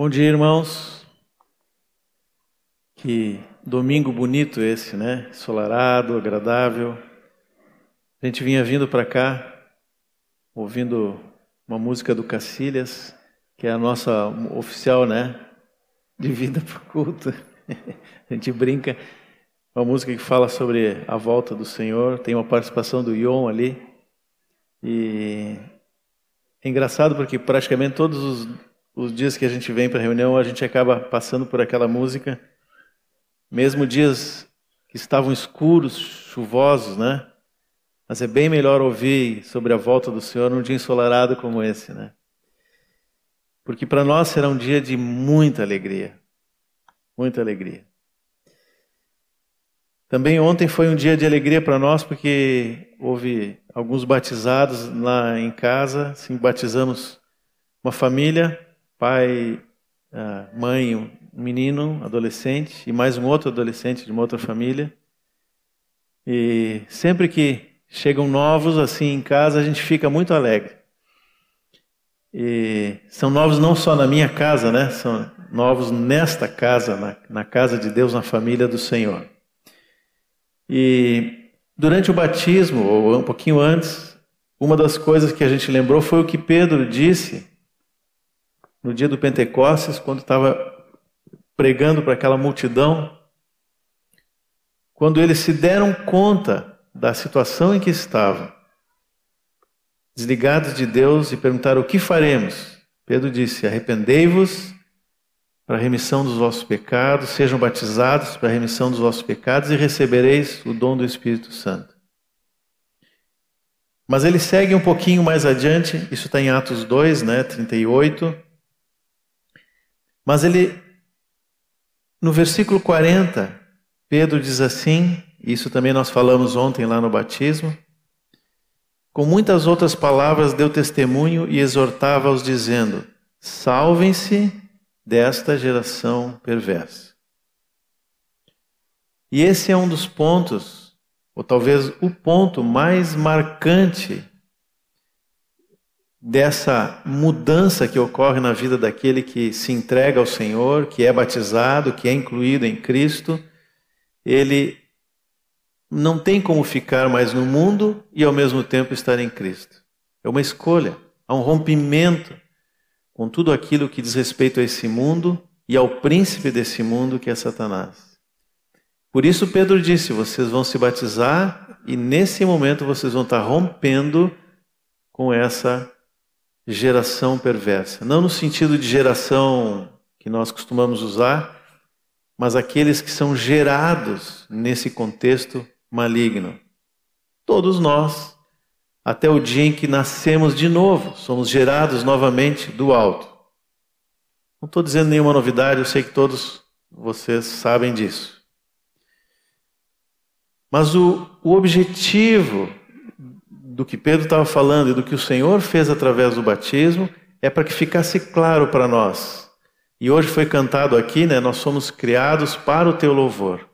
Bom dia, irmãos. Que domingo bonito esse, né? Ensolarado, agradável. A gente vinha vindo para cá, ouvindo uma música do Cacilhas, que é a nossa oficial, né? De vida para culto. A gente brinca. Uma música que fala sobre a volta do Senhor. Tem uma participação do Ion ali. E é engraçado porque praticamente todos os os dias que a gente vem para a reunião, a gente acaba passando por aquela música, mesmo dias que estavam escuros, chuvosos, né? Mas é bem melhor ouvir sobre a volta do Senhor num dia ensolarado como esse, né? Porque para nós será um dia de muita alegria. Muita alegria. Também ontem foi um dia de alegria para nós porque houve alguns batizados lá em casa, sim, batizamos uma família pai, mãe, um menino, adolescente e mais um outro adolescente de uma outra família. E sempre que chegam novos assim em casa, a gente fica muito alegre. E são novos não só na minha casa, né? São novos nesta casa, na, na casa de Deus, na família do Senhor. E durante o batismo, ou um pouquinho antes, uma das coisas que a gente lembrou foi o que Pedro disse no dia do Pentecostes, quando estava pregando para aquela multidão, quando eles se deram conta da situação em que estavam, desligados de Deus e perguntaram: O que faremos? Pedro disse: Arrependei-vos para a remissão dos vossos pecados, sejam batizados para a remissão dos vossos pecados e recebereis o dom do Espírito Santo. Mas ele segue um pouquinho mais adiante, isso está em Atos 2, né, 38. Mas ele, no versículo 40, Pedro diz assim, isso também nós falamos ontem lá no batismo, com muitas outras palavras deu testemunho e exortava-os, dizendo: Salvem-se desta geração perversa. E esse é um dos pontos, ou talvez o ponto mais marcante dessa mudança que ocorre na vida daquele que se entrega ao Senhor, que é batizado, que é incluído em Cristo, ele não tem como ficar mais no mundo e ao mesmo tempo estar em Cristo. É uma escolha, há um rompimento com tudo aquilo que diz respeito a esse mundo e ao príncipe desse mundo que é Satanás. Por isso Pedro disse: vocês vão se batizar e nesse momento vocês vão estar rompendo com essa geração perversa. Não no sentido de geração que nós costumamos usar, mas aqueles que são gerados nesse contexto maligno. Todos nós, até o dia em que nascemos de novo, somos gerados novamente do alto. Não estou dizendo nenhuma novidade, eu sei que todos vocês sabem disso. Mas o, o objetivo do que Pedro estava falando e do que o Senhor fez através do batismo é para que ficasse claro para nós. E hoje foi cantado aqui, né? Nós somos criados para o teu louvor.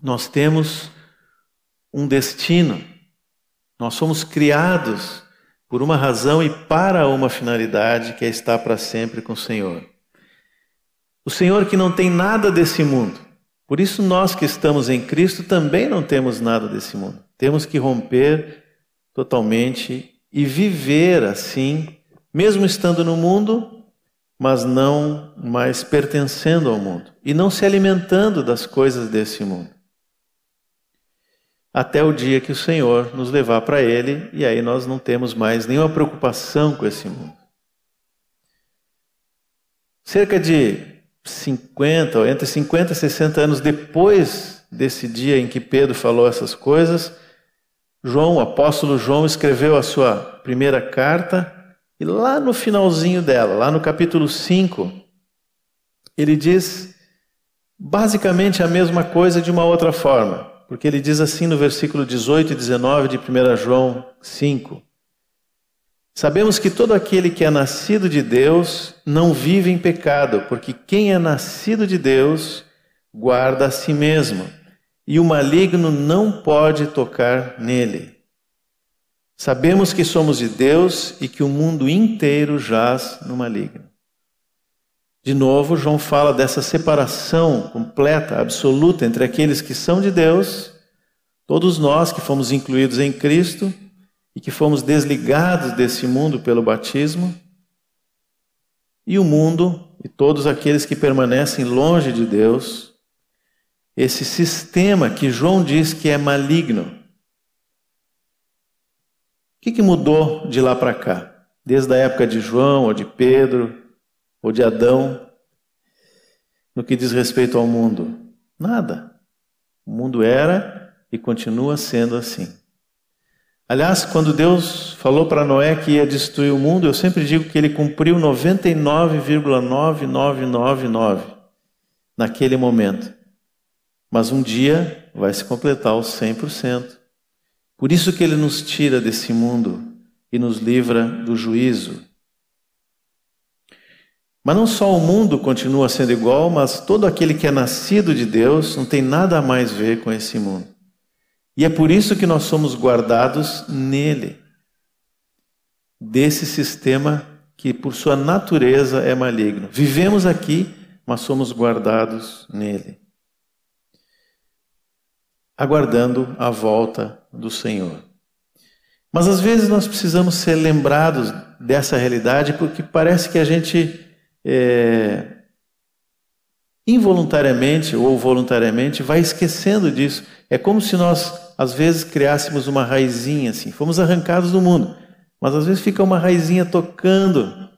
Nós temos um destino. Nós somos criados por uma razão e para uma finalidade que é estar para sempre com o Senhor. O Senhor que não tem nada desse mundo. Por isso nós que estamos em Cristo também não temos nada desse mundo. Temos que romper totalmente e viver assim, mesmo estando no mundo, mas não mais pertencendo ao mundo e não se alimentando das coisas desse mundo. Até o dia que o Senhor nos levar para Ele e aí nós não temos mais nenhuma preocupação com esse mundo. Cerca de 50, ou entre 50 e 60 anos depois desse dia em que Pedro falou essas coisas, João, o apóstolo João, escreveu a sua primeira carta, e lá no finalzinho dela, lá no capítulo 5, ele diz basicamente a mesma coisa de uma outra forma, porque ele diz assim no versículo 18 e 19 de 1 João 5: Sabemos que todo aquele que é nascido de Deus não vive em pecado, porque quem é nascido de Deus guarda a si mesmo e o maligno não pode tocar nele. Sabemos que somos de Deus e que o mundo inteiro jaz no maligno. De novo, João fala dessa separação completa, absoluta entre aqueles que são de Deus, todos nós que fomos incluídos em Cristo e que fomos desligados desse mundo pelo batismo, e o mundo e todos aqueles que permanecem longe de Deus, esse sistema que João diz que é maligno. O que, que mudou de lá para cá? Desde a época de João, ou de Pedro, ou de Adão, no que diz respeito ao mundo? Nada. O mundo era e continua sendo assim. Aliás, quando Deus falou para Noé que ia destruir o mundo, eu sempre digo que ele cumpriu 99,9999 naquele momento. Mas um dia vai se completar os 100%. Por isso que ele nos tira desse mundo e nos livra do juízo. Mas não só o mundo continua sendo igual, mas todo aquele que é nascido de Deus não tem nada a mais ver com esse mundo. E é por isso que nós somos guardados nele, desse sistema que, por sua natureza, é maligno. Vivemos aqui, mas somos guardados nele, aguardando a volta do Senhor. Mas às vezes nós precisamos ser lembrados dessa realidade porque parece que a gente é, involuntariamente ou voluntariamente vai esquecendo disso. É como se nós, às vezes, criássemos uma raizinha assim. Fomos arrancados do mundo, mas às vezes fica uma raizinha tocando.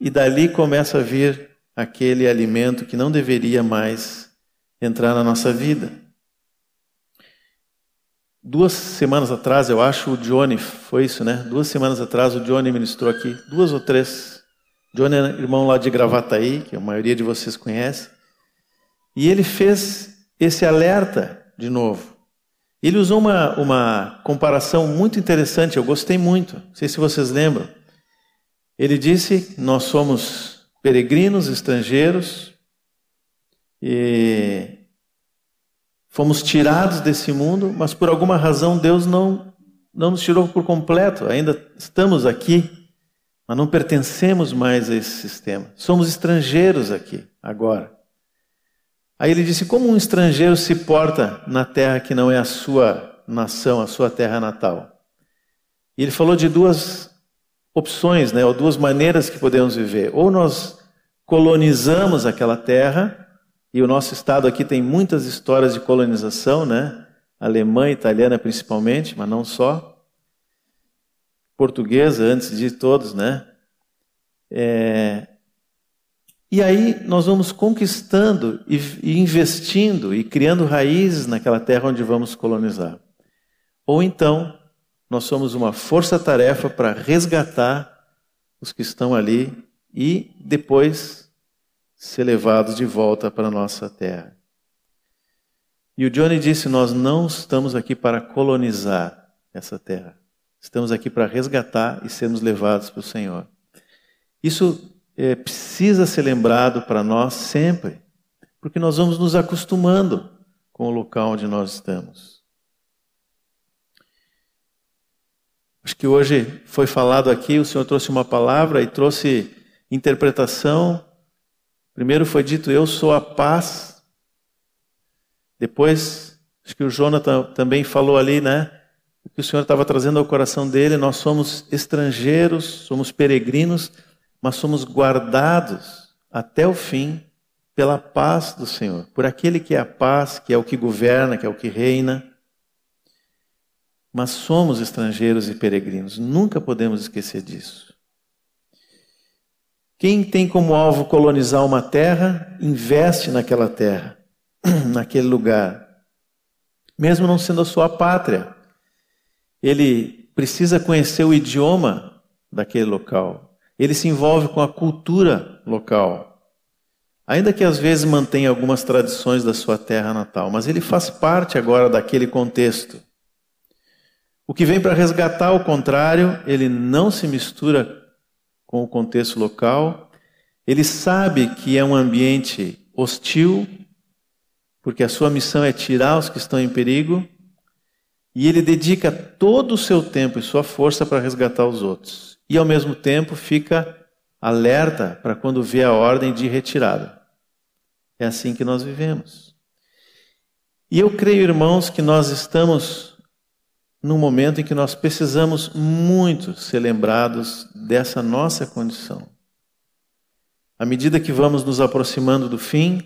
E dali começa a vir aquele alimento que não deveria mais entrar na nossa vida. Duas semanas atrás, eu acho, o Johnny, foi isso, né? Duas semanas atrás, o Johnny ministrou aqui, duas ou três Johnny é irmão lá de Gravataí, que a maioria de vocês conhece. E ele fez esse alerta de novo. Ele usou uma, uma comparação muito interessante, eu gostei muito. Não sei se vocês lembram. Ele disse: Nós somos peregrinos, estrangeiros, e fomos tirados desse mundo, mas por alguma razão Deus não, não nos tirou por completo, ainda estamos aqui mas não pertencemos mais a esse sistema. Somos estrangeiros aqui, agora. Aí ele disse: como um estrangeiro se porta na terra que não é a sua nação, a sua terra natal? E ele falou de duas opções, né, ou duas maneiras que podemos viver. Ou nós colonizamos aquela terra, e o nosso estado aqui tem muitas histórias de colonização, né? Alemã, italiana principalmente, mas não só portuguesa antes de todos, né? É... E aí nós vamos conquistando e, investindo e criando raízes naquela terra onde vamos colonizar. Ou então nós somos uma força-tarefa para resgatar os que estão ali e depois ser levados de volta para a nossa terra. E o Johnny disse: Nós não estamos aqui para colonizar essa terra. Estamos aqui para resgatar e sermos levados para o Senhor. Isso é, precisa ser lembrado para nós sempre, porque nós vamos nos acostumando com o local onde nós estamos. Acho que hoje foi falado aqui, o Senhor trouxe uma palavra e trouxe interpretação. Primeiro foi dito: Eu sou a paz. Depois, acho que o Jonathan também falou ali, né? o que o Senhor estava trazendo ao coração dele. Nós somos estrangeiros, somos peregrinos, mas somos guardados até o fim pela paz do Senhor, por aquele que é a paz, que é o que governa, que é o que reina. Mas somos estrangeiros e peregrinos, nunca podemos esquecer disso. Quem tem como alvo colonizar uma terra, investe naquela terra, naquele lugar, mesmo não sendo a sua pátria ele precisa conhecer o idioma daquele local. Ele se envolve com a cultura local. Ainda que às vezes mantenha algumas tradições da sua terra natal, mas ele faz parte agora daquele contexto. O que vem para resgatar o contrário, ele não se mistura com o contexto local. Ele sabe que é um ambiente hostil, porque a sua missão é tirar os que estão em perigo, e ele dedica todo o seu tempo e sua força para resgatar os outros. E ao mesmo tempo fica alerta para quando vê a ordem de retirada. É assim que nós vivemos. E eu creio, irmãos, que nós estamos num momento em que nós precisamos muito ser lembrados dessa nossa condição. À medida que vamos nos aproximando do fim,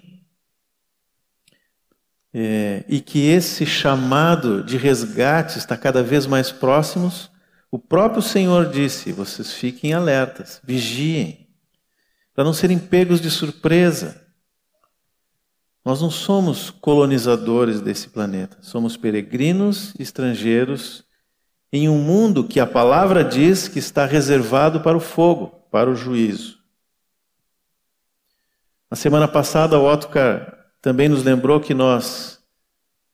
é, e que esse chamado de resgate está cada vez mais próximos, o próprio Senhor disse: vocês fiquem alertas, vigiem, para não serem pegos de surpresa. Nós não somos colonizadores desse planeta, somos peregrinos estrangeiros em um mundo que a palavra diz que está reservado para o fogo, para o juízo. Na semana passada, o Ottokar também nos lembrou que nós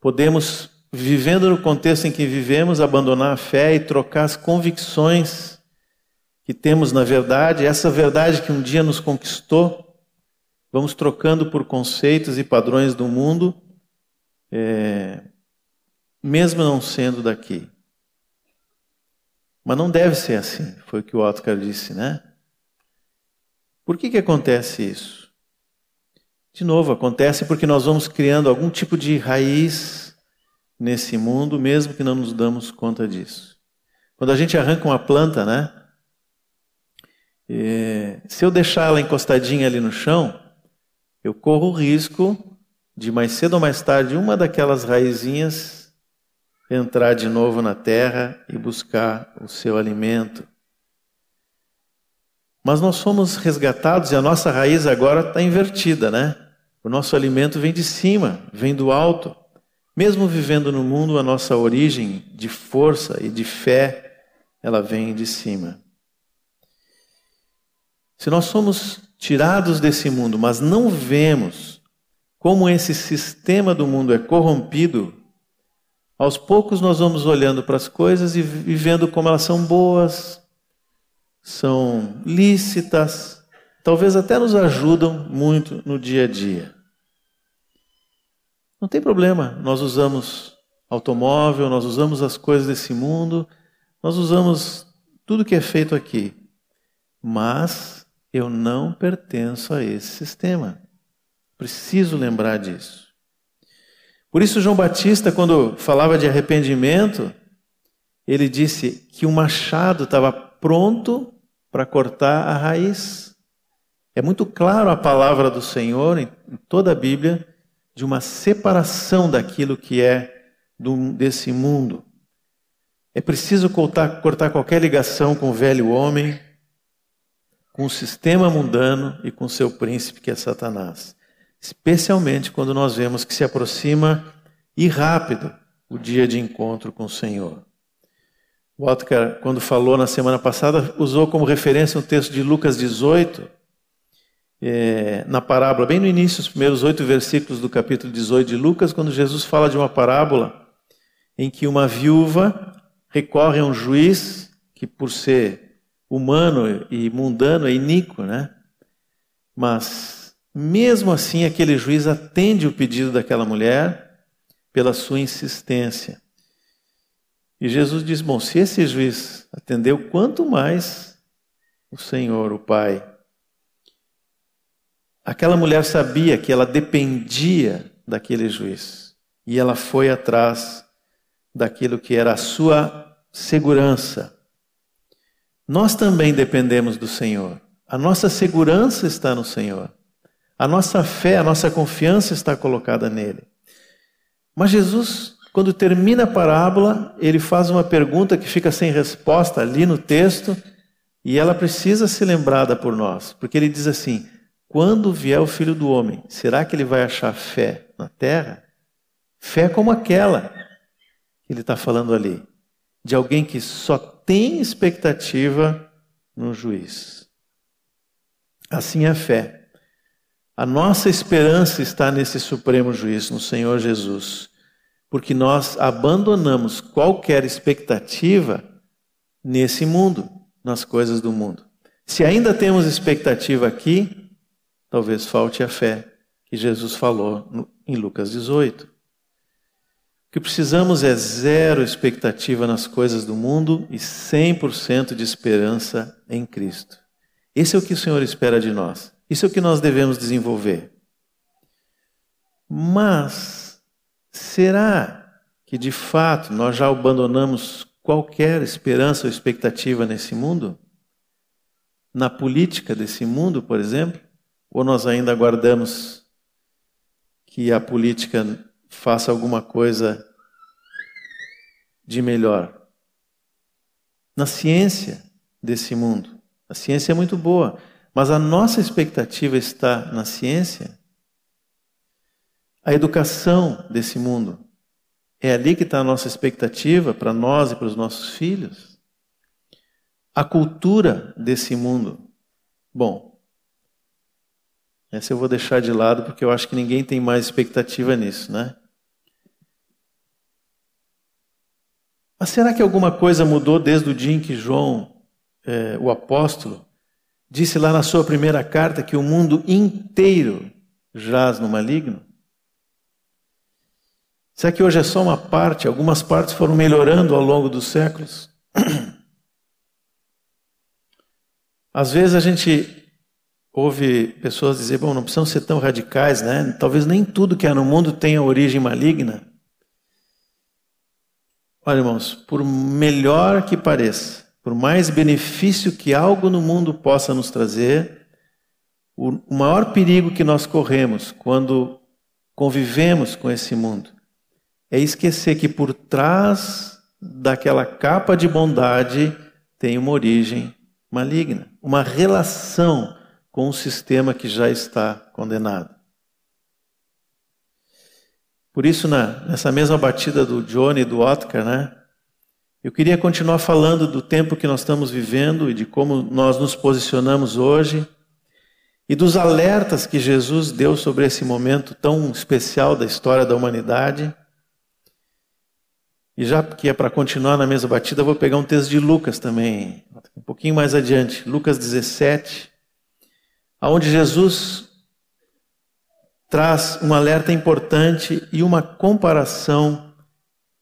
podemos, vivendo no contexto em que vivemos, abandonar a fé e trocar as convicções que temos na verdade, essa verdade que um dia nos conquistou vamos trocando por conceitos e padrões do mundo, é, mesmo não sendo daqui. Mas não deve ser assim, foi o que o Ottokar disse, né? Por que, que acontece isso? De novo, acontece porque nós vamos criando algum tipo de raiz nesse mundo, mesmo que não nos damos conta disso. Quando a gente arranca uma planta, né? É, se eu deixar ela encostadinha ali no chão, eu corro o risco de mais cedo ou mais tarde uma daquelas raizinhas entrar de novo na terra e buscar o seu alimento. Mas nós somos resgatados e a nossa raiz agora está invertida, né? O nosso alimento vem de cima, vem do alto. Mesmo vivendo no mundo, a nossa origem de força e de fé, ela vem de cima. Se nós somos tirados desse mundo, mas não vemos como esse sistema do mundo é corrompido, aos poucos nós vamos olhando para as coisas e vendo como elas são boas, são lícitas, talvez até nos ajudam muito no dia a dia. Não tem problema, nós usamos automóvel, nós usamos as coisas desse mundo, nós usamos tudo que é feito aqui. Mas eu não pertenço a esse sistema. Preciso lembrar disso. Por isso, João Batista, quando falava de arrependimento, ele disse que o machado estava pronto para cortar a raiz. É muito claro a palavra do Senhor em toda a Bíblia de uma separação daquilo que é desse mundo. É preciso cortar, cortar qualquer ligação com o velho homem, com o sistema mundano e com seu príncipe, que é Satanás. Especialmente quando nós vemos que se aproxima e rápido o dia de encontro com o Senhor. Walter, quando falou na semana passada, usou como referência um texto de Lucas 18, é, na parábola, bem no início, os primeiros oito versículos do capítulo 18 de Lucas, quando Jesus fala de uma parábola em que uma viúva recorre a um juiz que, por ser humano e mundano e iníquo, né? Mas, mesmo assim, aquele juiz atende o pedido daquela mulher pela sua insistência. E Jesus diz: Bom, se esse juiz atendeu, quanto mais o Senhor, o Pai. Aquela mulher sabia que ela dependia daquele juiz e ela foi atrás daquilo que era a sua segurança nós também dependemos do Senhor. A nossa segurança está no Senhor. A nossa fé, a nossa confiança está colocada nele. Mas Jesus, quando termina a parábola, ele faz uma pergunta que fica sem resposta ali no texto, e ela precisa ser lembrada por nós, porque ele diz assim: quando vier o filho do homem, será que ele vai achar fé na terra? Fé como aquela que ele está falando ali, de alguém que só tem expectativa no juiz. Assim é a fé. A nossa esperança está nesse supremo juiz, no Senhor Jesus, porque nós abandonamos qualquer expectativa nesse mundo, nas coisas do mundo. Se ainda temos expectativa aqui, talvez falte a fé que Jesus falou em Lucas 18. O que precisamos é zero expectativa nas coisas do mundo e 100% de esperança em Cristo. Esse é o que o Senhor espera de nós. Isso é o que nós devemos desenvolver. Mas será que de fato nós já abandonamos qualquer esperança ou expectativa nesse mundo? Na política desse mundo, por exemplo? Ou nós ainda aguardamos que a política faça alguma coisa de melhor? Na ciência desse mundo. A ciência é muito boa, mas a nossa expectativa está na ciência? A educação desse mundo. É ali que está a nossa expectativa para nós e para os nossos filhos? A cultura desse mundo. Bom, essa eu vou deixar de lado porque eu acho que ninguém tem mais expectativa nisso, né? Mas será que alguma coisa mudou desde o dia em que João, é, o apóstolo, disse lá na sua primeira carta que o mundo inteiro jaz no maligno? Será que hoje é só uma parte? Algumas partes foram melhorando ao longo dos séculos? Às vezes a gente ouve pessoas dizer, bom, não precisam ser tão radicais, né? Talvez nem tudo que há no mundo tenha origem maligna. Olha, irmãos, por melhor que pareça, por mais benefício que algo no mundo possa nos trazer, o maior perigo que nós corremos quando convivemos com esse mundo é esquecer que por trás daquela capa de bondade tem uma origem maligna, uma relação com um sistema que já está condenado. Por isso, na, nessa mesma batida do Johnny e do Otcar, né, eu queria continuar falando do tempo que nós estamos vivendo e de como nós nos posicionamos hoje e dos alertas que Jesus deu sobre esse momento tão especial da história da humanidade. E já que é para continuar na mesma batida, vou pegar um texto de Lucas também, um pouquinho mais adiante, Lucas 17, aonde Jesus traz um alerta importante e uma comparação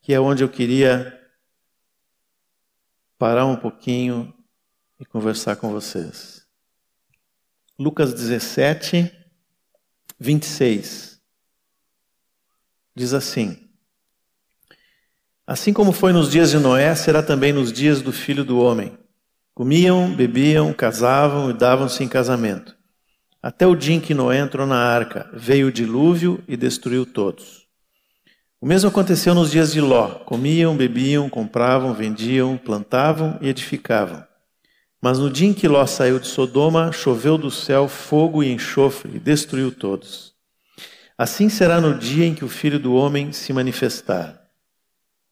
que é onde eu queria parar um pouquinho e conversar com vocês. Lucas 17, 26. Diz assim: Assim como foi nos dias de Noé, será também nos dias do filho do homem. Comiam, bebiam, casavam e davam-se em casamento. Até o dia em que Noé entrou na arca, veio o dilúvio e destruiu todos. O mesmo aconteceu nos dias de Ló: comiam, bebiam, compravam, vendiam, plantavam e edificavam. Mas no dia em que Ló saiu de Sodoma, choveu do céu fogo e enxofre e destruiu todos. Assim será no dia em que o filho do homem se manifestar.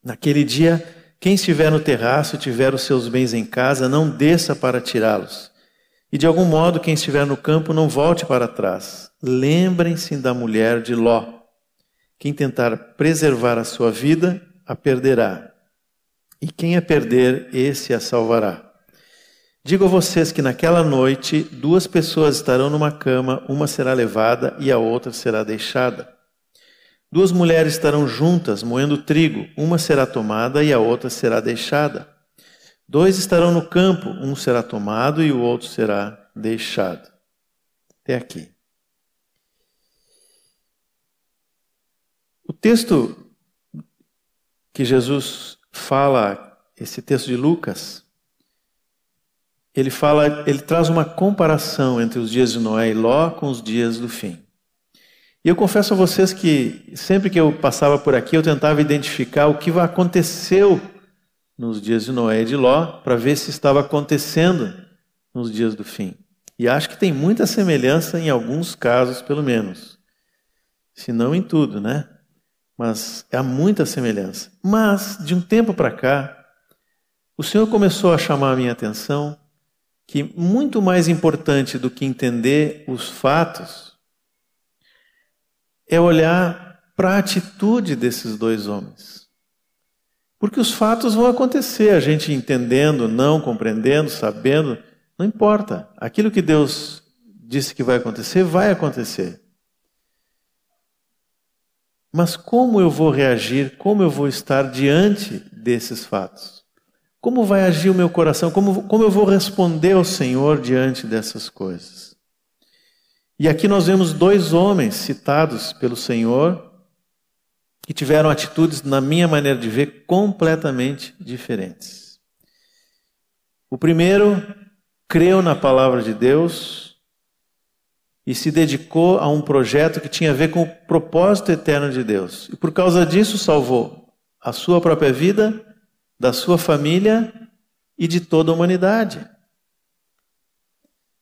Naquele dia, quem estiver no terraço e tiver os seus bens em casa, não desça para tirá-los. E de algum modo, quem estiver no campo, não volte para trás. Lembrem-se da mulher de Ló. Quem tentar preservar a sua vida, a perderá. E quem a perder, esse a salvará. Digo a vocês que naquela noite duas pessoas estarão numa cama, uma será levada e a outra será deixada. Duas mulheres estarão juntas moendo trigo, uma será tomada e a outra será deixada. Dois estarão no campo, um será tomado e o outro será deixado. Até aqui. O texto que Jesus fala, esse texto de Lucas, ele fala, ele traz uma comparação entre os dias de Noé e Ló com os dias do fim. E eu confesso a vocês que sempre que eu passava por aqui, eu tentava identificar o que aconteceu nos dias de Noé e de Ló, para ver se estava acontecendo nos dias do fim. E acho que tem muita semelhança em alguns casos, pelo menos. Se não em tudo, né? mas há muita semelhança. Mas, de um tempo para cá, o Senhor começou a chamar a minha atenção que muito mais importante do que entender os fatos é olhar para a atitude desses dois homens. Porque os fatos vão acontecer, a gente entendendo, não compreendendo, sabendo, não importa. Aquilo que Deus disse que vai acontecer, vai acontecer. Mas como eu vou reagir, como eu vou estar diante desses fatos? Como vai agir o meu coração? Como, como eu vou responder ao Senhor diante dessas coisas? E aqui nós vemos dois homens citados pelo Senhor que tiveram atitudes, na minha maneira de ver, completamente diferentes. O primeiro creu na palavra de Deus e se dedicou a um projeto que tinha a ver com o propósito eterno de Deus. E por causa disso salvou a sua própria vida, da sua família e de toda a humanidade.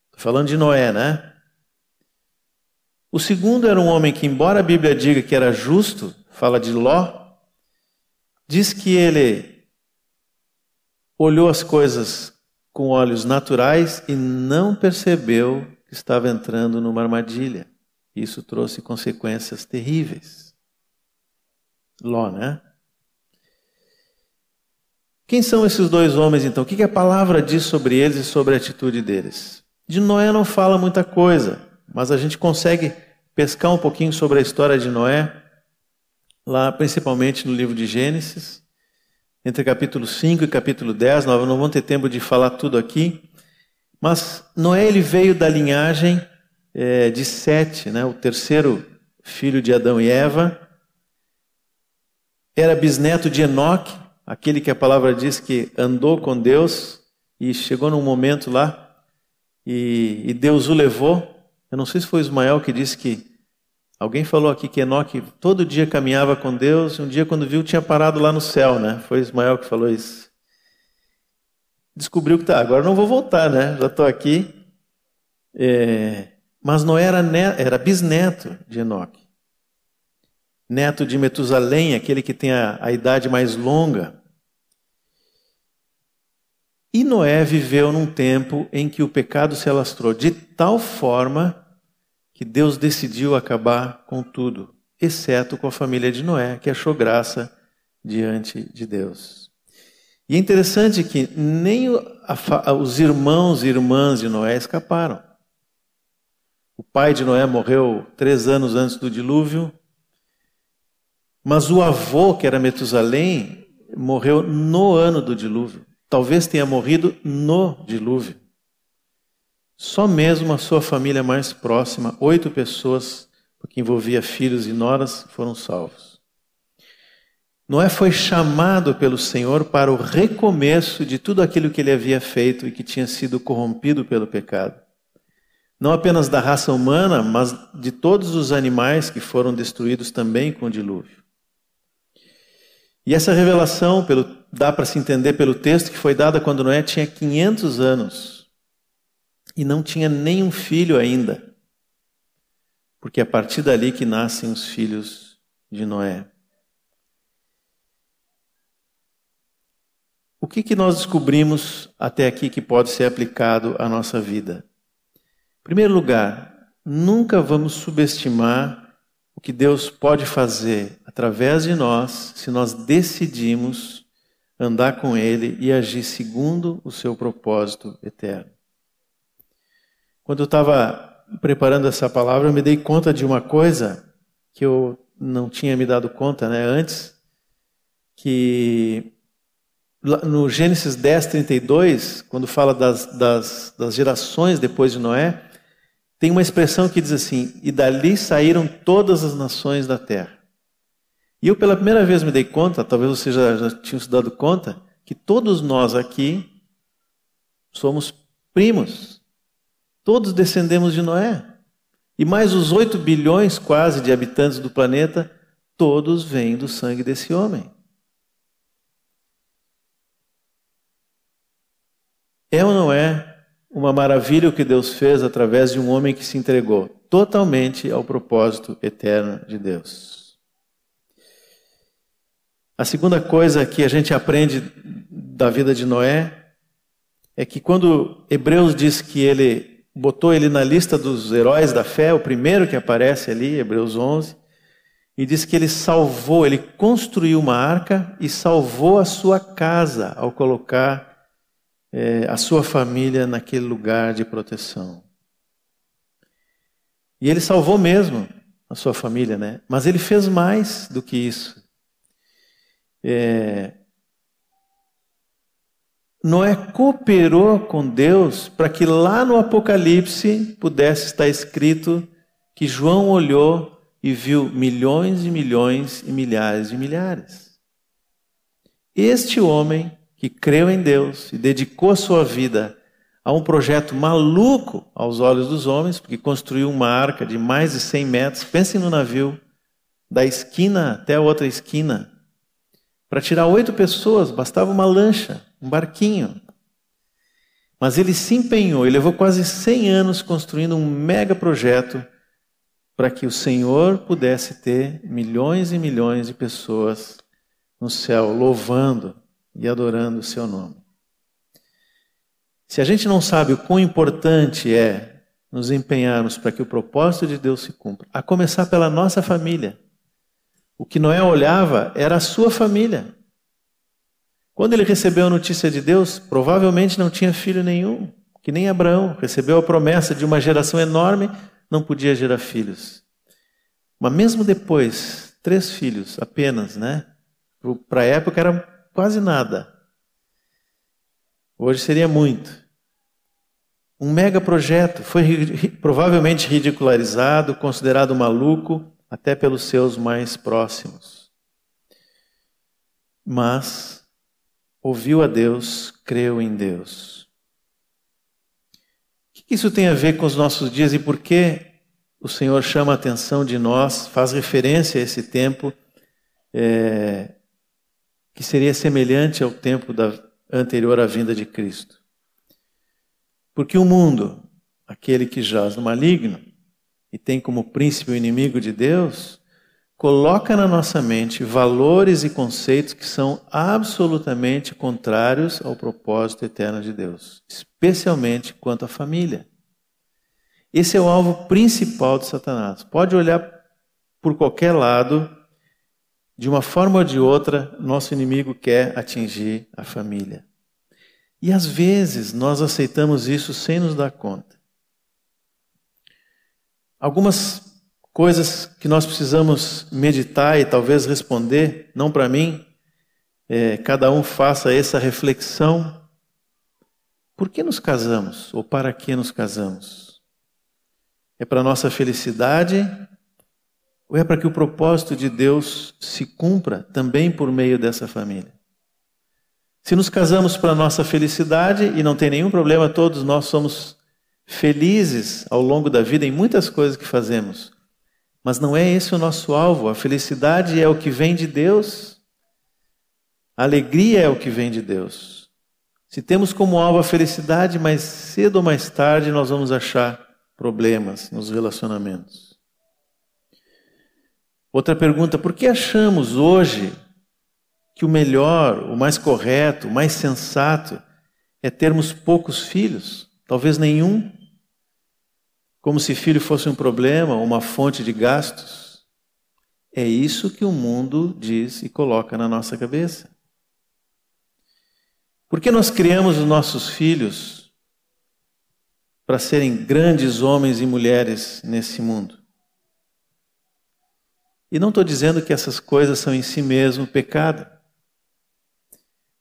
Estou falando de Noé, né? O segundo era um homem que, embora a Bíblia diga que era justo, fala de Ló, diz que ele olhou as coisas com olhos naturais e não percebeu que estava entrando numa armadilha. Isso trouxe consequências terríveis. Ló, né? Quem são esses dois homens então? O que a palavra diz sobre eles e sobre a atitude deles? De Noé não fala muita coisa, mas a gente consegue pescar um pouquinho sobre a história de Noé lá principalmente no livro de Gênesis, entre capítulo 5 e capítulo 10, nós não vamos ter tempo de falar tudo aqui, mas Noé ele veio da linhagem é, de Sete, né, o terceiro filho de Adão e Eva, era bisneto de Enoque, aquele que a palavra diz que andou com Deus e chegou num momento lá e, e Deus o levou. Eu não sei se foi Ismael que disse que Alguém falou aqui que Enoque todo dia caminhava com Deus, e um dia, quando viu, tinha parado lá no céu, né? Foi Ismael que falou isso. Descobriu que tá, agora não vou voltar, né? Já estou aqui. É, mas Noé era, neto, era bisneto de Enoque, neto de Metusalém, aquele que tem a, a idade mais longa. E Noé viveu num tempo em que o pecado se alastrou de tal forma que Deus decidiu acabar com tudo, exceto com a família de Noé, que achou graça diante de Deus. E é interessante que nem os irmãos e irmãs de Noé escaparam. O pai de Noé morreu três anos antes do dilúvio, mas o avô, que era Metusalém, morreu no ano do dilúvio. Talvez tenha morrido no dilúvio. Só mesmo a sua família mais próxima, oito pessoas, porque envolvia filhos e noras, foram salvos. Noé foi chamado pelo Senhor para o recomeço de tudo aquilo que ele havia feito e que tinha sido corrompido pelo pecado. Não apenas da raça humana, mas de todos os animais que foram destruídos também com o dilúvio. E essa revelação, pelo, dá para se entender pelo texto que foi dada quando Noé tinha 500 anos e não tinha nenhum filho ainda, porque é a partir dali que nascem os filhos de Noé. O que, que nós descobrimos até aqui que pode ser aplicado à nossa vida? Em primeiro lugar, nunca vamos subestimar o que Deus pode fazer através de nós se nós decidimos andar com Ele e agir segundo o seu propósito eterno. Quando eu estava preparando essa palavra, eu me dei conta de uma coisa que eu não tinha me dado conta né, antes, que no Gênesis 10, 32, quando fala das, das, das gerações depois de Noé, tem uma expressão que diz assim: E dali saíram todas as nações da terra. E eu, pela primeira vez, me dei conta, talvez você já, já tinha se dado conta, que todos nós aqui somos primos. Todos descendemos de Noé. E mais os 8 bilhões quase de habitantes do planeta, todos vêm do sangue desse homem. É ou não é uma maravilha o que Deus fez através de um homem que se entregou totalmente ao propósito eterno de Deus? A segunda coisa que a gente aprende da vida de Noé é que quando Hebreus diz que ele botou ele na lista dos heróis da fé, o primeiro que aparece ali, Hebreus 11, e diz que ele salvou, ele construiu uma arca e salvou a sua casa ao colocar é, a sua família naquele lugar de proteção. E ele salvou mesmo a sua família, né? Mas ele fez mais do que isso. É, Noé cooperou com Deus para que lá no Apocalipse pudesse estar escrito que João olhou e viu milhões e milhões e milhares de milhares. Este homem que creu em Deus e dedicou sua vida a um projeto maluco aos olhos dos homens, porque construiu uma arca de mais de 100 metros, pensem no navio, da esquina até a outra esquina. Para tirar oito pessoas, bastava uma lancha, um barquinho. Mas ele se empenhou, ele levou quase 100 anos construindo um mega projeto para que o Senhor pudesse ter milhões e milhões de pessoas no céu louvando e adorando o seu nome. Se a gente não sabe o quão importante é nos empenharmos para que o propósito de Deus se cumpra, a começar pela nossa família. O que Noé olhava era a sua família. Quando ele recebeu a notícia de Deus, provavelmente não tinha filho nenhum, que nem Abraão, recebeu a promessa de uma geração enorme, não podia gerar filhos. Mas mesmo depois, três filhos apenas, né? Para a época era quase nada. Hoje seria muito. Um mega projeto foi provavelmente ridicularizado, considerado maluco, até pelos seus mais próximos. Mas ouviu a Deus, creu em Deus. O que isso tem a ver com os nossos dias e por que o Senhor chama a atenção de nós, faz referência a esse tempo é, que seria semelhante ao tempo da, anterior à vinda de Cristo? Porque o mundo, aquele que jaz no maligno e tem como príncipe o inimigo de Deus, coloca na nossa mente valores e conceitos que são absolutamente contrários ao propósito eterno de Deus, especialmente quanto à família. Esse é o alvo principal de Satanás. Pode olhar por qualquer lado, de uma forma ou de outra, nosso inimigo quer atingir a família. E às vezes nós aceitamos isso sem nos dar conta. Algumas coisas que nós precisamos meditar e talvez responder, não para mim, é, cada um faça essa reflexão. Por que nos casamos? Ou para que nos casamos? É para nossa felicidade? Ou é para que o propósito de Deus se cumpra também por meio dessa família? Se nos casamos para nossa felicidade, e não tem nenhum problema, todos nós somos felizes ao longo da vida em muitas coisas que fazemos. Mas não é esse o nosso alvo. A felicidade é o que vem de Deus. A alegria é o que vem de Deus. Se temos como alvo a felicidade, mais cedo ou mais tarde nós vamos achar problemas nos relacionamentos. Outra pergunta: por que achamos hoje que o melhor, o mais correto, o mais sensato é termos poucos filhos, talvez nenhum, como se filho fosse um problema, uma fonte de gastos. É isso que o mundo diz e coloca na nossa cabeça. Por que nós criamos os nossos filhos para serem grandes homens e mulheres nesse mundo? E não estou dizendo que essas coisas são em si mesmo pecado.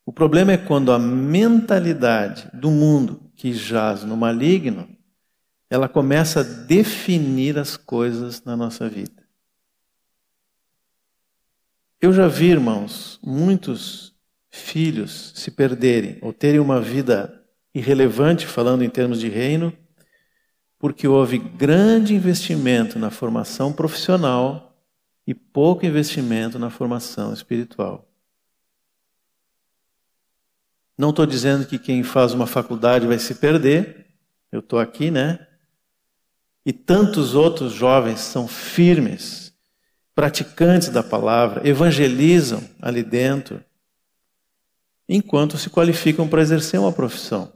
O problema é quando a mentalidade do mundo que jaz no maligno, ela começa a definir as coisas na nossa vida. Eu já vi, irmãos, muitos filhos se perderem ou terem uma vida irrelevante, falando em termos de reino, porque houve grande investimento na formação profissional e pouco investimento na formação espiritual. Não estou dizendo que quem faz uma faculdade vai se perder, eu estou aqui, né? E tantos outros jovens são firmes, praticantes da palavra, evangelizam ali dentro, enquanto se qualificam para exercer uma profissão.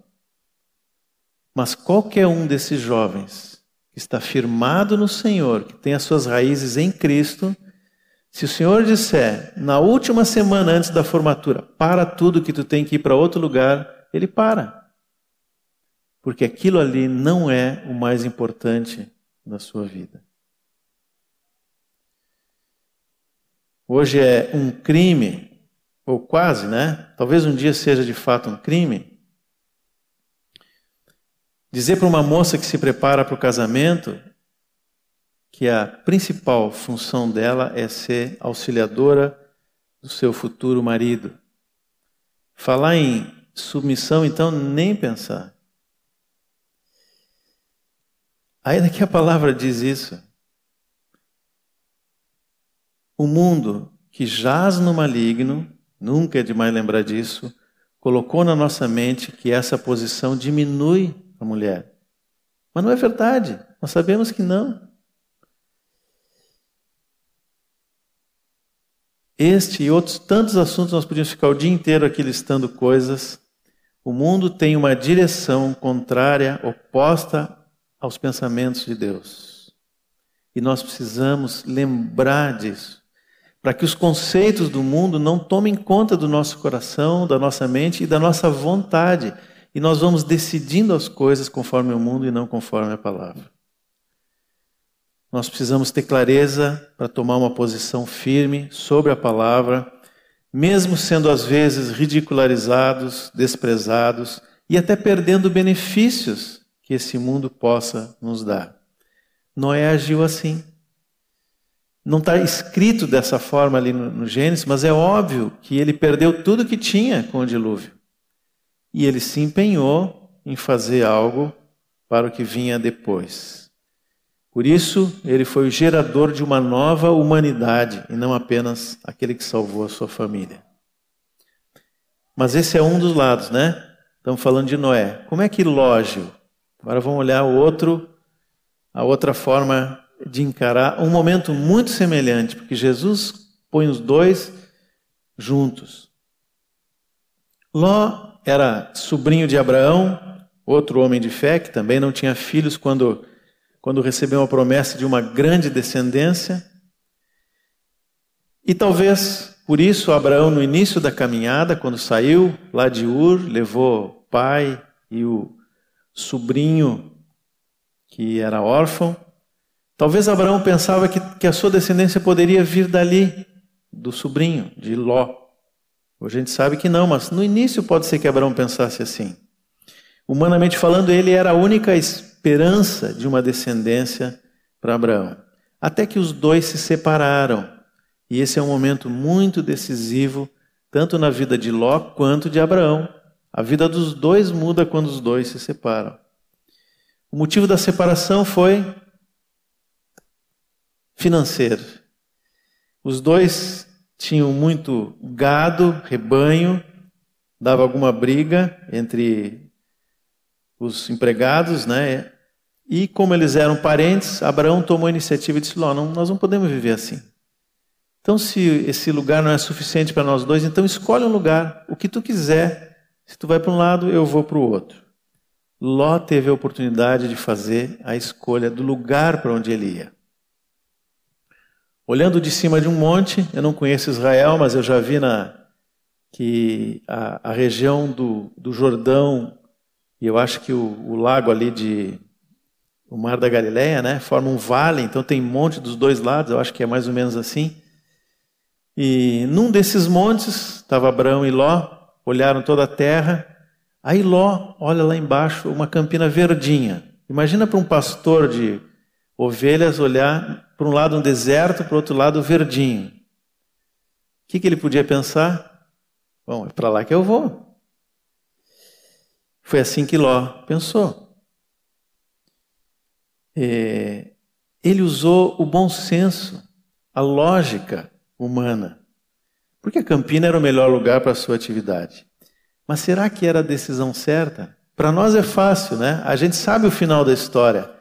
Mas qualquer um desses jovens que está firmado no Senhor, que tem as suas raízes em Cristo, se o Senhor disser, na última semana antes da formatura, para tudo que tu tem que ir para outro lugar, ele para. Porque aquilo ali não é o mais importante na sua vida. Hoje é um crime, ou quase, né? Talvez um dia seja de fato um crime, Dizer para uma moça que se prepara para o casamento que a principal função dela é ser auxiliadora do seu futuro marido. Falar em submissão, então, nem pensar. Ainda que a palavra diz isso. O mundo que jaz no maligno, nunca é demais lembrar disso, colocou na nossa mente que essa posição diminui a mulher. Mas não é verdade, nós sabemos que não. Este e outros tantos assuntos nós podíamos ficar o dia inteiro aqui listando coisas. O mundo tem uma direção contrária, oposta aos pensamentos de Deus. E nós precisamos lembrar disso, para que os conceitos do mundo não tomem conta do nosso coração, da nossa mente e da nossa vontade e nós vamos decidindo as coisas conforme o mundo e não conforme a palavra. Nós precisamos ter clareza para tomar uma posição firme sobre a palavra, mesmo sendo às vezes ridicularizados, desprezados e até perdendo benefícios que esse mundo possa nos dar. Noé agiu assim. Não está escrito dessa forma ali no, no Gênesis, mas é óbvio que ele perdeu tudo que tinha com o dilúvio e ele se empenhou em fazer algo para o que vinha depois. Por isso, ele foi o gerador de uma nova humanidade e não apenas aquele que salvou a sua família. Mas esse é um dos lados, né? Estamos falando de Noé. Como é que Lógio? Agora vamos olhar o outro, a outra forma de encarar um momento muito semelhante, porque Jesus põe os dois juntos. Ló era sobrinho de Abraão, outro homem de fé, que também não tinha filhos quando, quando recebeu a promessa de uma grande descendência. E talvez por isso Abraão, no início da caminhada, quando saiu lá de Ur, levou o pai e o sobrinho que era órfão. Talvez Abraão pensava que, que a sua descendência poderia vir dali, do sobrinho, de Ló. A gente sabe que não, mas no início pode ser que Abraão pensasse assim. Humanamente falando, ele era a única esperança de uma descendência para Abraão. Até que os dois se separaram. E esse é um momento muito decisivo, tanto na vida de Ló quanto de Abraão. A vida dos dois muda quando os dois se separam. O motivo da separação foi financeiro. Os dois tinham muito gado, rebanho, dava alguma briga entre os empregados, né? E como eles eram parentes, Abraão tomou a iniciativa e disse: não, nós não podemos viver assim. Então, se esse lugar não é suficiente para nós dois, então escolhe um lugar, o que tu quiser. Se tu vai para um lado, eu vou para o outro. Ló teve a oportunidade de fazer a escolha do lugar para onde ele ia. Olhando de cima de um monte, eu não conheço Israel, mas eu já vi na, que a, a região do, do Jordão, e eu acho que o, o lago ali de o Mar da Galileia, né, forma um vale, então tem monte dos dois lados, eu acho que é mais ou menos assim. E num desses montes estava Abraão e Ló, olharam toda a terra. Aí Ló olha lá embaixo uma campina verdinha. Imagina para um pastor de ovelhas olhar para um lado um deserto, para o outro lado verdinho. O que, que ele podia pensar? Bom, é para lá que eu vou. Foi assim que Ló pensou. É, ele usou o bom senso, a lógica humana. Porque Campina era o melhor lugar para a sua atividade. Mas será que era a decisão certa? Para nós é fácil, né? A gente sabe o final da história.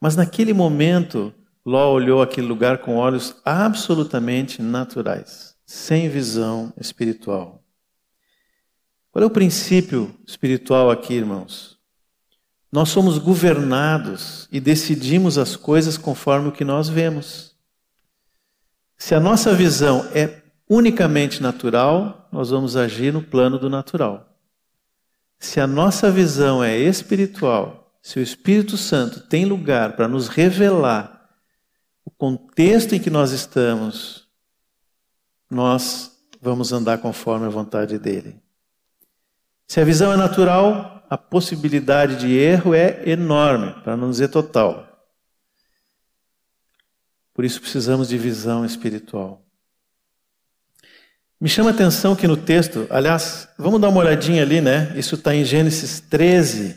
Mas naquele momento, Ló olhou aquele lugar com olhos absolutamente naturais, sem visão espiritual. Qual é o princípio espiritual aqui, irmãos? Nós somos governados e decidimos as coisas conforme o que nós vemos. Se a nossa visão é unicamente natural, nós vamos agir no plano do natural. Se a nossa visão é espiritual, se o Espírito Santo tem lugar para nos revelar o contexto em que nós estamos, nós vamos andar conforme a vontade dele. Se a visão é natural, a possibilidade de erro é enorme, para não dizer total. Por isso precisamos de visão espiritual. Me chama a atenção que no texto, aliás, vamos dar uma olhadinha ali, né? Isso está em Gênesis 13.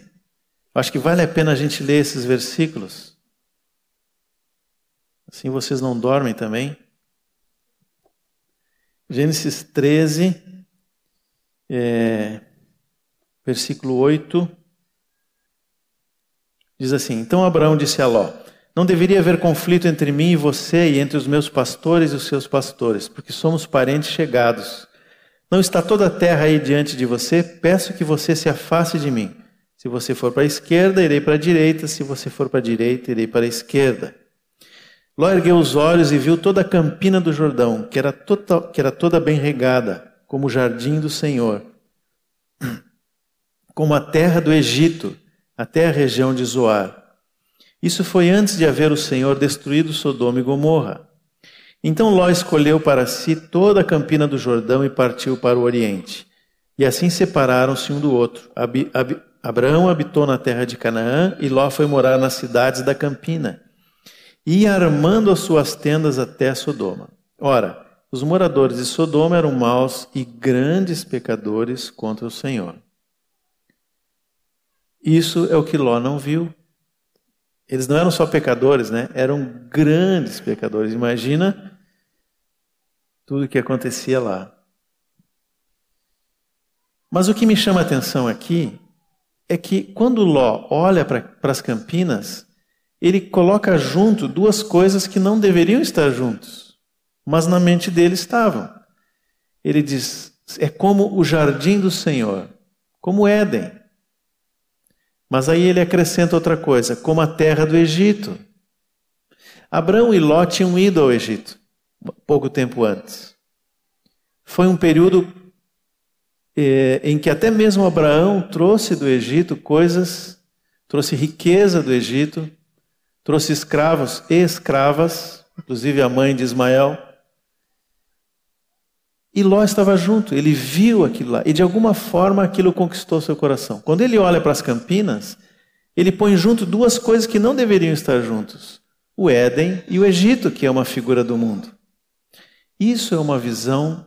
Acho que vale a pena a gente ler esses versículos. Assim vocês não dormem também. Gênesis 13, é, versículo 8, diz assim: Então Abraão disse a Ló: Não deveria haver conflito entre mim e você e entre os meus pastores e os seus pastores, porque somos parentes chegados. Não está toda a terra aí diante de você? Peço que você se afaste de mim. Se você for para a esquerda, irei para a direita. Se você for para a direita, irei para a esquerda. Ló ergueu os olhos e viu toda a campina do Jordão, que era, toda, que era toda bem regada, como o jardim do Senhor, como a terra do Egito, até a região de Zoar. Isso foi antes de haver o Senhor destruído Sodoma e Gomorra. Então Ló escolheu para si toda a campina do Jordão e partiu para o Oriente. E assim separaram-se um do outro. Ab Ab Abraão habitou na terra de Canaã e Ló foi morar nas cidades da campina e armando as suas tendas até Sodoma. Ora, os moradores de Sodoma eram maus e grandes pecadores contra o Senhor. Isso é o que Ló não viu. Eles não eram só pecadores, né? Eram grandes pecadores. Imagina tudo o que acontecia lá. Mas o que me chama a atenção aqui é que quando Ló olha para as campinas, ele coloca junto duas coisas que não deveriam estar juntos, mas na mente dele estavam. Ele diz: é como o jardim do Senhor, como Éden. Mas aí ele acrescenta outra coisa, como a terra do Egito. Abraão e Ló tinham ido ao Egito pouco tempo antes. Foi um período eh, em que até mesmo Abraão trouxe do Egito coisas, trouxe riqueza do Egito, trouxe escravos e escravas, inclusive a mãe de Ismael. E Ló estava junto, ele viu aquilo lá, e de alguma forma aquilo conquistou seu coração. Quando ele olha para as campinas, ele põe junto duas coisas que não deveriam estar juntos: o Éden e o Egito, que é uma figura do mundo. Isso é uma visão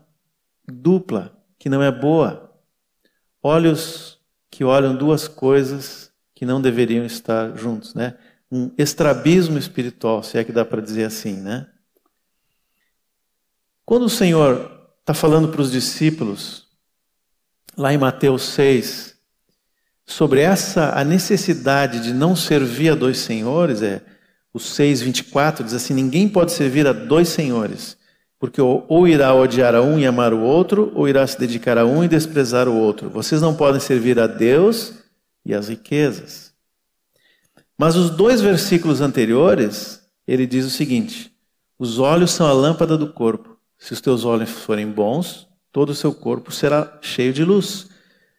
dupla, que não é boa. Olhos que olham duas coisas que não deveriam estar juntos, né? um estrabismo espiritual, se é que dá para dizer assim, né? Quando o Senhor está falando para os discípulos, lá em Mateus 6, sobre essa a necessidade de não servir a dois senhores, é o 6:24 diz assim: ninguém pode servir a dois senhores, porque ou irá odiar a um e amar o outro, ou irá se dedicar a um e desprezar o outro. Vocês não podem servir a Deus e às riquezas. Mas os dois versículos anteriores, ele diz o seguinte: os olhos são a lâmpada do corpo. Se os teus olhos forem bons, todo o seu corpo será cheio de luz.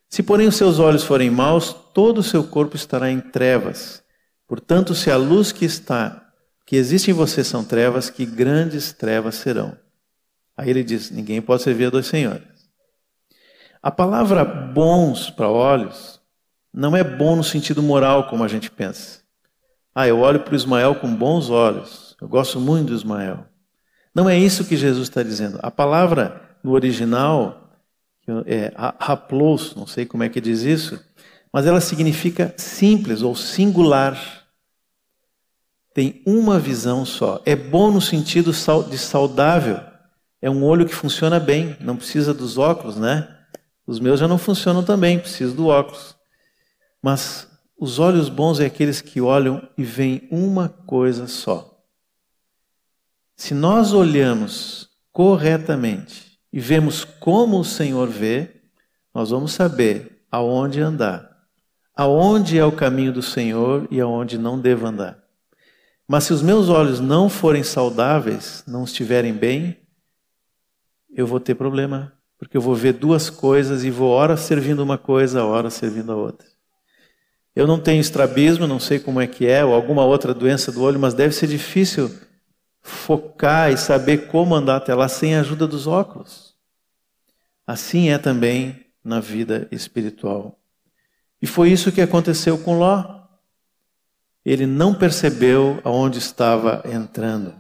Se, porém, os seus olhos forem maus, todo o seu corpo estará em trevas. Portanto, se a luz que está, que existe em você são trevas, que grandes trevas serão. Aí ele diz: ninguém pode servir a dois senhores. A palavra bons para olhos não é bom no sentido moral, como a gente pensa. Ah, eu olho para o Ismael com bons olhos. Eu gosto muito do Ismael. Não é isso que Jesus está dizendo. A palavra no original é haplos, não sei como é que diz isso, mas ela significa simples ou singular. Tem uma visão só. É bom no sentido de saudável. É um olho que funciona bem, não precisa dos óculos, né? Os meus já não funcionam também, preciso do óculos. Mas os olhos bons é aqueles que olham e veem uma coisa só. Se nós olhamos corretamente e vemos como o Senhor vê, nós vamos saber aonde andar, aonde é o caminho do Senhor e aonde não devo andar. Mas se os meus olhos não forem saudáveis, não estiverem bem, eu vou ter problema, porque eu vou ver duas coisas e vou ora servindo uma coisa, ora servindo a outra. Eu não tenho estrabismo, não sei como é que é, ou alguma outra doença do olho, mas deve ser difícil focar e saber como andar até lá sem a ajuda dos óculos. Assim é também na vida espiritual. E foi isso que aconteceu com Ló. Ele não percebeu aonde estava entrando.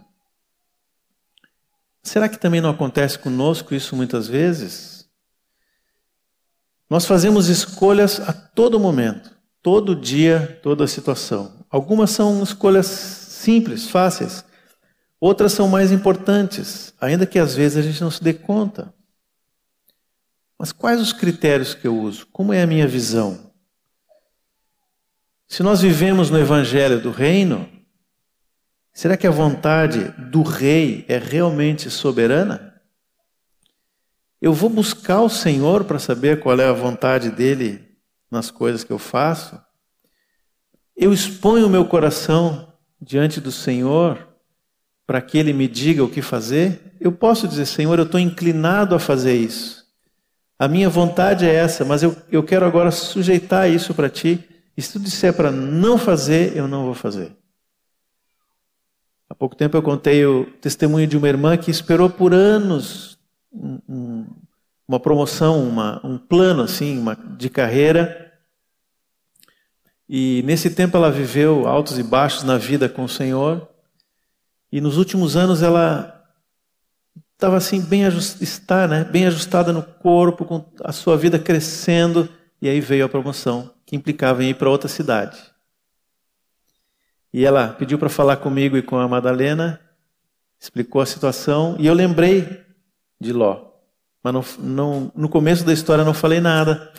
Será que também não acontece conosco isso muitas vezes? Nós fazemos escolhas a todo momento, todo dia, toda situação. Algumas são escolhas simples, fáceis. Outras são mais importantes, ainda que às vezes a gente não se dê conta. Mas quais os critérios que eu uso? Como é a minha visão? Se nós vivemos no evangelho do reino, será que a vontade do rei é realmente soberana? Eu vou buscar o Senhor para saber qual é a vontade dele nas coisas que eu faço? Eu exponho o meu coração diante do Senhor para que Ele me diga o que fazer, eu posso dizer, Senhor, eu estou inclinado a fazer isso. A minha vontade é essa, mas eu, eu quero agora sujeitar isso para Ti. E se tu disser para não fazer, eu não vou fazer. Há pouco tempo eu contei o testemunho de uma irmã que esperou por anos um, um, uma promoção, uma, um plano assim, uma, de carreira. E nesse tempo ela viveu altos e baixos na vida com o Senhor. E nos últimos anos ela estava assim bem ajustada, né? bem ajustada no corpo, com a sua vida crescendo, e aí veio a promoção, que implicava em ir para outra cidade. E ela pediu para falar comigo e com a Madalena, explicou a situação, e eu lembrei de Ló. Mas não, não, no começo da história não falei nada.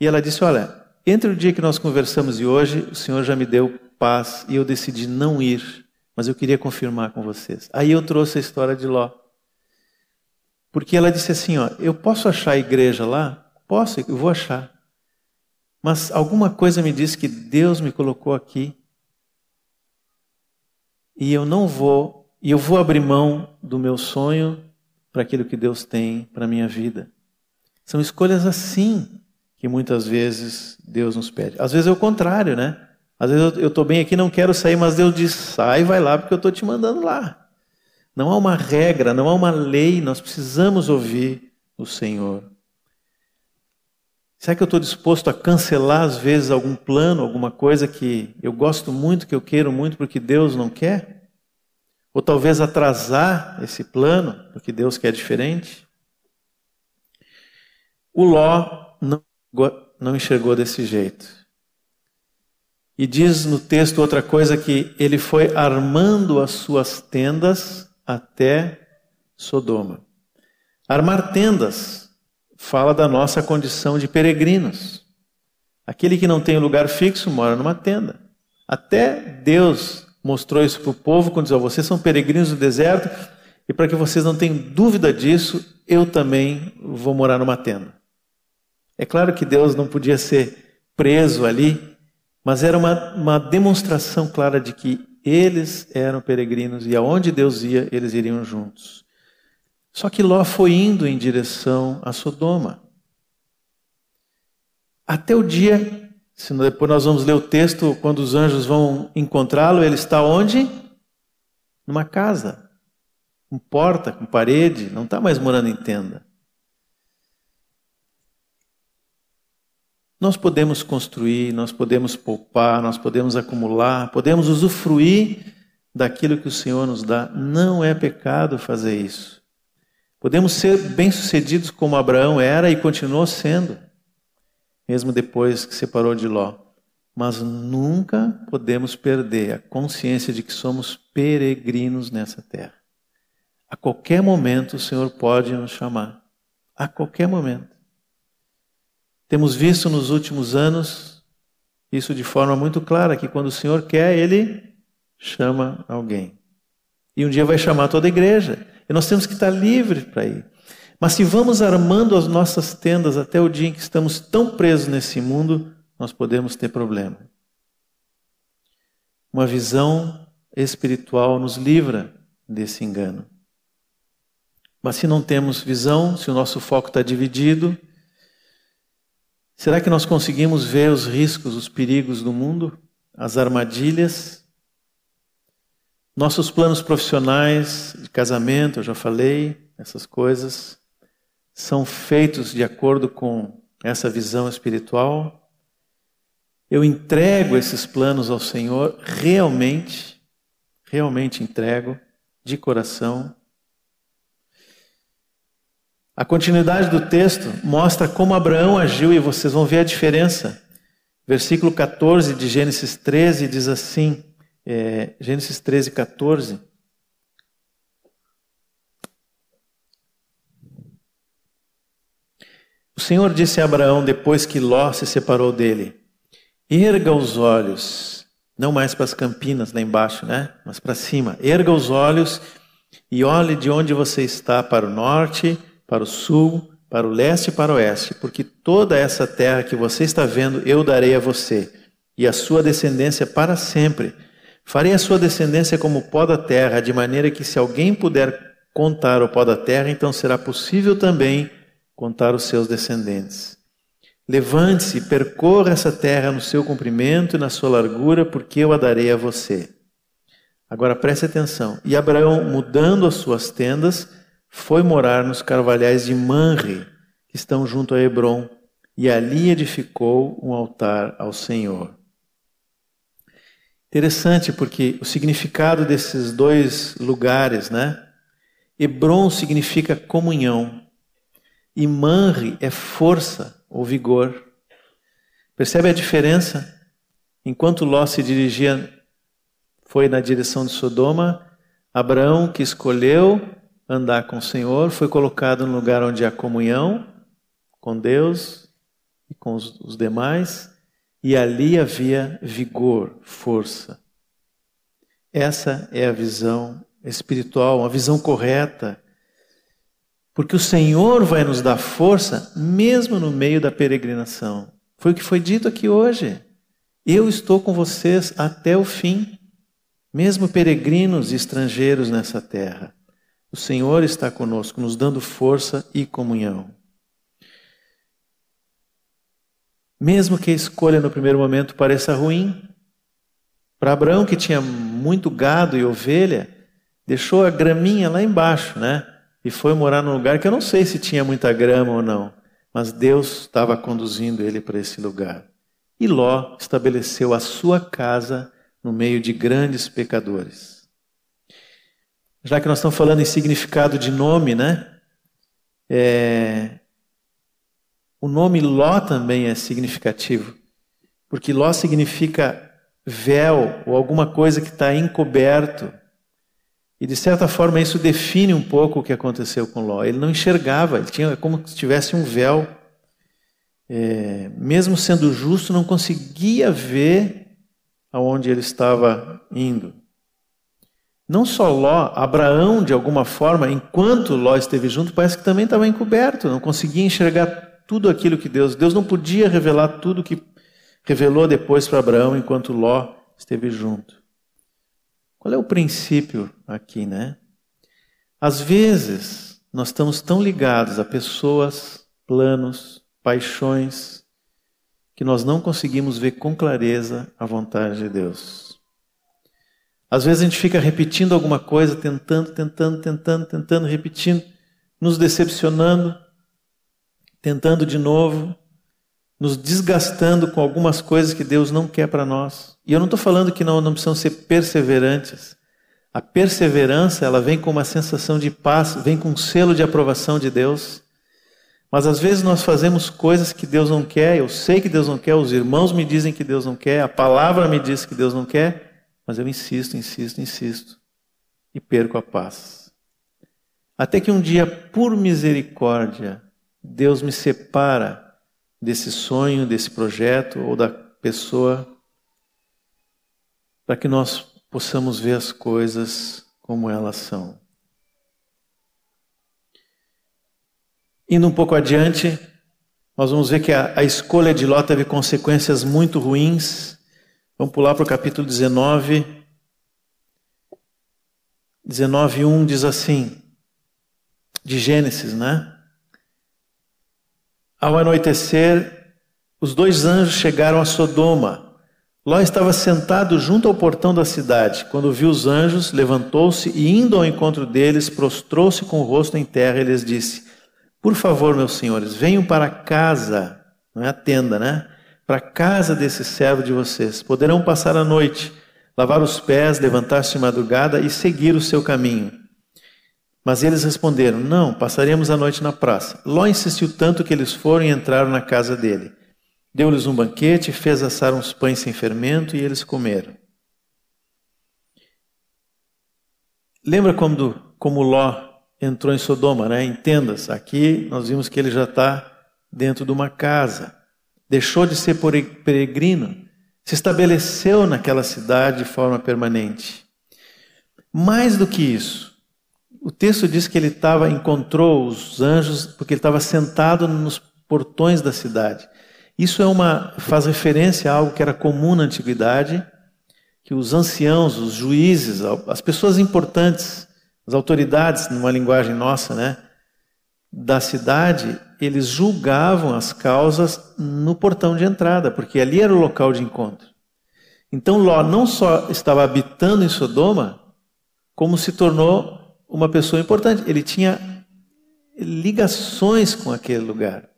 E ela disse: Olha, entre o dia que nós conversamos e hoje, o Senhor já me deu paz e eu decidi não ir mas eu queria confirmar com vocês. Aí eu trouxe a história de Ló. Porque ela disse assim: ó, eu posso achar a igreja lá? Posso, eu vou achar. Mas alguma coisa me diz que Deus me colocou aqui e eu não vou, e eu vou abrir mão do meu sonho para aquilo que Deus tem para a minha vida. São escolhas assim que muitas vezes Deus nos pede. Às vezes é o contrário, né? Às vezes eu estou bem aqui, não quero sair, mas Deus diz: sai, vai lá, porque eu estou te mandando lá. Não há uma regra, não há uma lei, nós precisamos ouvir o Senhor. Será que eu estou disposto a cancelar, às vezes, algum plano, alguma coisa que eu gosto muito, que eu quero muito, porque Deus não quer? Ou talvez atrasar esse plano, porque Deus quer diferente? O Ló não, não enxergou desse jeito. E diz no texto outra coisa que ele foi armando as suas tendas até Sodoma. Armar tendas fala da nossa condição de peregrinos. Aquele que não tem lugar fixo mora numa tenda. Até Deus mostrou isso para o povo quando diz: oh, vocês são peregrinos do deserto e para que vocês não tenham dúvida disso, eu também vou morar numa tenda. É claro que Deus não podia ser preso ali mas era uma, uma demonstração clara de que eles eram peregrinos e aonde Deus ia, eles iriam juntos. Só que Ló foi indo em direção a Sodoma. Até o dia, se depois nós vamos ler o texto, quando os anjos vão encontrá-lo, ele está onde? Numa casa, com porta, com parede, não está mais morando em tenda. Nós podemos construir, nós podemos poupar, nós podemos acumular, podemos usufruir daquilo que o Senhor nos dá. Não é pecado fazer isso. Podemos ser bem-sucedidos como Abraão era e continuou sendo, mesmo depois que separou de Ló. Mas nunca podemos perder a consciência de que somos peregrinos nessa terra. A qualquer momento o Senhor pode nos chamar. A qualquer momento. Temos visto nos últimos anos isso de forma muito clara, que quando o Senhor quer, Ele chama alguém. E um dia vai chamar toda a igreja. E nós temos que estar livres para ir. Mas se vamos armando as nossas tendas até o dia em que estamos tão presos nesse mundo, nós podemos ter problema. Uma visão espiritual nos livra desse engano. Mas se não temos visão, se o nosso foco está dividido, Será que nós conseguimos ver os riscos, os perigos do mundo, as armadilhas? Nossos planos profissionais de casamento, eu já falei, essas coisas, são feitos de acordo com essa visão espiritual? eu entrego esses planos ao Senhor, realmente, realmente entrego, de coração. A continuidade do texto mostra como Abraão agiu e vocês vão ver a diferença. Versículo 14 de Gênesis 13 diz assim: é, Gênesis 13, 14. O Senhor disse a Abraão depois que Ló se separou dele: Erga os olhos, não mais para as campinas lá embaixo, né? Mas para cima. Erga os olhos e olhe de onde você está para o norte, para o sul, para o leste e para o oeste, porque toda essa terra que você está vendo eu darei a você e a sua descendência para sempre. Farei a sua descendência como o pó da terra, de maneira que se alguém puder contar o pó da terra, então será possível também contar os seus descendentes. Levante-se percorra essa terra no seu comprimento e na sua largura, porque eu a darei a você. Agora preste atenção. E Abraão, mudando as suas tendas, foi morar nos carvalhais de Manre, que estão junto a Hebron, e ali edificou um altar ao Senhor. Interessante porque o significado desses dois lugares, né? Hebron significa comunhão e Manre é força ou vigor. Percebe a diferença? Enquanto Ló se dirigia, foi na direção de Sodoma, Abraão, que escolheu andar com o Senhor, foi colocado no lugar onde há comunhão com Deus e com os, os demais, e ali havia vigor, força. Essa é a visão espiritual, uma visão correta porque o Senhor vai nos dar força mesmo no meio da peregrinação. Foi o que foi dito aqui hoje. Eu estou com vocês até o fim, mesmo peregrinos e estrangeiros nessa terra. O Senhor está conosco, nos dando força e comunhão. Mesmo que a escolha no primeiro momento pareça ruim, para Abraão, que tinha muito gado e ovelha, deixou a graminha lá embaixo, né? e foi morar num lugar que eu não sei se tinha muita grama ou não, mas Deus estava conduzindo ele para esse lugar. E Ló estabeleceu a sua casa no meio de grandes pecadores. Já que nós estamos falando em significado de nome, né? É... O nome Ló também é significativo, porque Ló significa véu ou alguma coisa que está encoberto. E de certa forma isso define um pouco o que aconteceu com Ló. Ele não enxergava, ele tinha como se tivesse um véu. É, mesmo sendo justo, não conseguia ver aonde ele estava indo. Não só Ló, Abraão, de alguma forma, enquanto Ló esteve junto, parece que também estava encoberto, não conseguia enxergar tudo aquilo que Deus. Deus não podia revelar tudo que revelou depois para Abraão enquanto Ló esteve junto. Qual é o princípio aqui, né? Às vezes, nós estamos tão ligados a pessoas, planos, paixões, que nós não conseguimos ver com clareza a vontade de Deus. Às vezes a gente fica repetindo alguma coisa, tentando, tentando, tentando, tentando, repetindo, nos decepcionando, tentando de novo, nos desgastando com algumas coisas que Deus não quer para nós. E eu não estou falando que não, não precisam ser perseverantes. A perseverança, ela vem com uma sensação de paz, vem com um selo de aprovação de Deus. Mas às vezes nós fazemos coisas que Deus não quer, eu sei que Deus não quer, os irmãos me dizem que Deus não quer, a palavra me diz que Deus não quer, mas eu insisto, insisto, insisto e perco a paz. Até que um dia, por misericórdia, Deus me separa desse sonho, desse projeto ou da pessoa, para que nós possamos ver as coisas como elas são. Indo um pouco adiante, nós vamos ver que a, a escolha de Ló teve consequências muito ruins. Vamos pular para o capítulo 19. 19:1 diz assim, de Gênesis, né? Ao anoitecer, os dois anjos chegaram a Sodoma. Ló estava sentado junto ao portão da cidade. Quando viu os anjos, levantou-se e, indo ao encontro deles, prostrou-se com o rosto em terra e lhes disse: Por favor, meus senhores, venham para casa, não é a tenda, né? Para a casa desse servo de vocês. Poderão passar a noite, lavar os pés, levantar-se de madrugada e seguir o seu caminho. Mas eles responderam: Não, passaremos a noite na praça. Ló insistiu tanto que eles foram e entraram na casa dele. Deu-lhes um banquete, fez assar uns pães sem fermento e eles comeram. Lembra quando, como Ló entrou em Sodoma, né? Em tendas. Aqui nós vimos que ele já está dentro de uma casa. Deixou de ser peregrino, se estabeleceu naquela cidade de forma permanente. Mais do que isso, o texto diz que ele estava encontrou os anjos porque ele estava sentado nos portões da cidade. Isso é uma faz referência a algo que era comum na antiguidade, que os anciãos, os juízes, as pessoas importantes, as autoridades, numa linguagem nossa, né, da cidade, eles julgavam as causas no portão de entrada, porque ali era o local de encontro. Então Ló não só estava habitando em Sodoma, como se tornou uma pessoa importante. Ele tinha ligações com aquele lugar.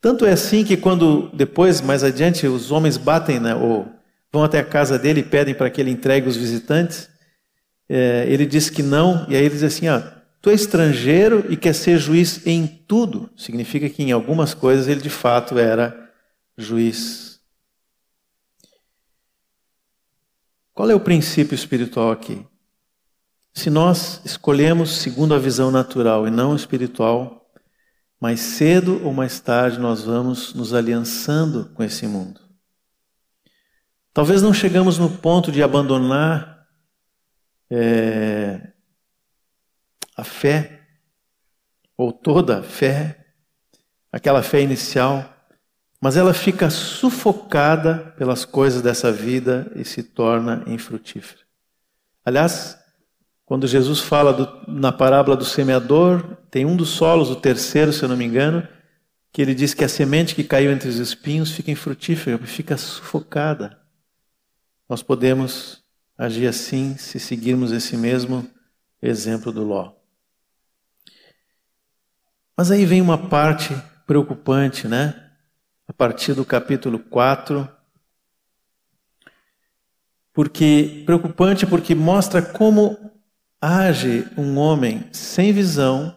Tanto é assim que quando depois, mais adiante, os homens batem, né, ou vão até a casa dele e pedem para que ele entregue os visitantes, é, ele diz que não, e aí ele diz assim: ah, tu é estrangeiro e quer ser juiz em tudo. Significa que em algumas coisas ele de fato era juiz. Qual é o princípio espiritual aqui? Se nós escolhemos segundo a visão natural e não espiritual, mais cedo ou mais tarde nós vamos nos aliançando com esse mundo. Talvez não chegamos no ponto de abandonar é, a fé, ou toda a fé, aquela fé inicial, mas ela fica sufocada pelas coisas dessa vida e se torna infrutífera. Aliás, quando Jesus fala do, na parábola do semeador, tem um dos solos, o terceiro, se eu não me engano, que ele diz que a semente que caiu entre os espinhos fica infrutífera, fica sufocada. Nós podemos agir assim se seguirmos esse mesmo exemplo do Ló. Mas aí vem uma parte preocupante, né? A partir do capítulo 4. Porque preocupante porque mostra como age um homem sem visão,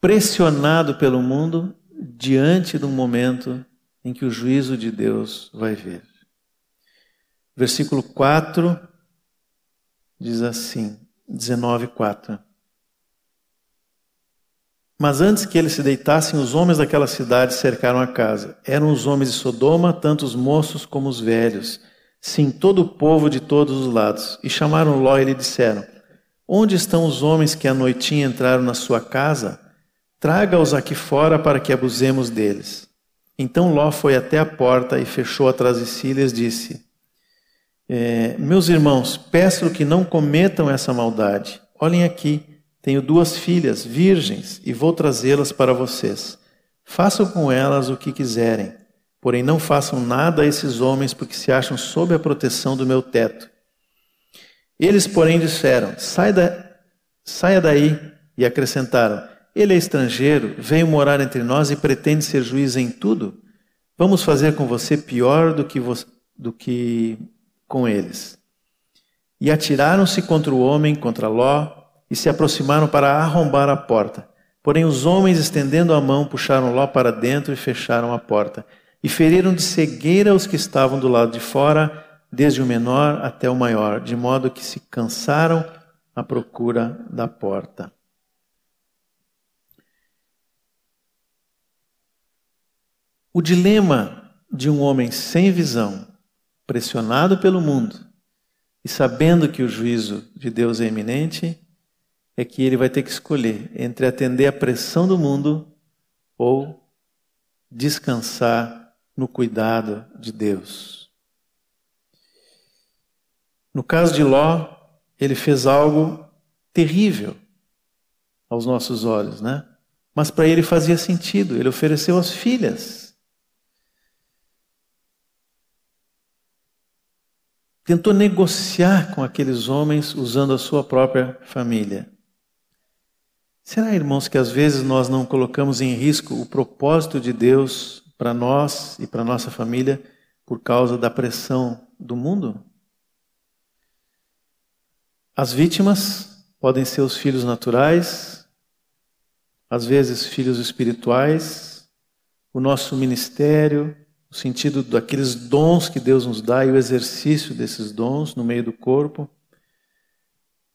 pressionado pelo mundo diante um momento em que o juízo de Deus vai vir. Versículo 4 diz assim, 19, 4. Mas antes que eles se deitassem, os homens daquela cidade cercaram a casa. Eram os homens de Sodoma, tanto os moços como os velhos, sim, todo o povo de todos os lados. E chamaram Ló e lhe disseram: Onde estão os homens que à noitinha entraram na sua casa? Traga-os aqui fora para que abusemos deles. Então Ló foi até a porta e fechou atrás de si e lhes disse: é, meus irmãos, peço que não cometam essa maldade. Olhem aqui, tenho duas filhas virgens e vou trazê-las para vocês. Façam com elas o que quiserem, porém não façam nada a esses homens porque se acham sob a proteção do meu teto. Eles, porém, disseram: Sai da, saia daí, e acrescentaram: Ele é estrangeiro, veio morar entre nós e pretende ser juiz em tudo. Vamos fazer com você pior do que, do que com eles. E atiraram-se contra o homem, contra Ló, e se aproximaram para arrombar a porta. Porém, os homens, estendendo a mão, puxaram Ló para dentro e fecharam a porta. E feriram de cegueira os que estavam do lado de fora, desde o menor até o maior, de modo que se cansaram à procura da porta. O dilema de um homem sem visão pressionado pelo mundo e sabendo que o juízo de Deus é iminente, é que ele vai ter que escolher entre atender à pressão do mundo ou descansar no cuidado de Deus. No caso de Ló, ele fez algo terrível aos nossos olhos, né? Mas para ele fazia sentido, ele ofereceu as filhas tentou negociar com aqueles homens usando a sua própria família. Será, irmãos, que às vezes nós não colocamos em risco o propósito de Deus para nós e para nossa família por causa da pressão do mundo? As vítimas podem ser os filhos naturais, às vezes filhos espirituais, o nosso ministério, o sentido daqueles dons que Deus nos dá e o exercício desses dons no meio do corpo.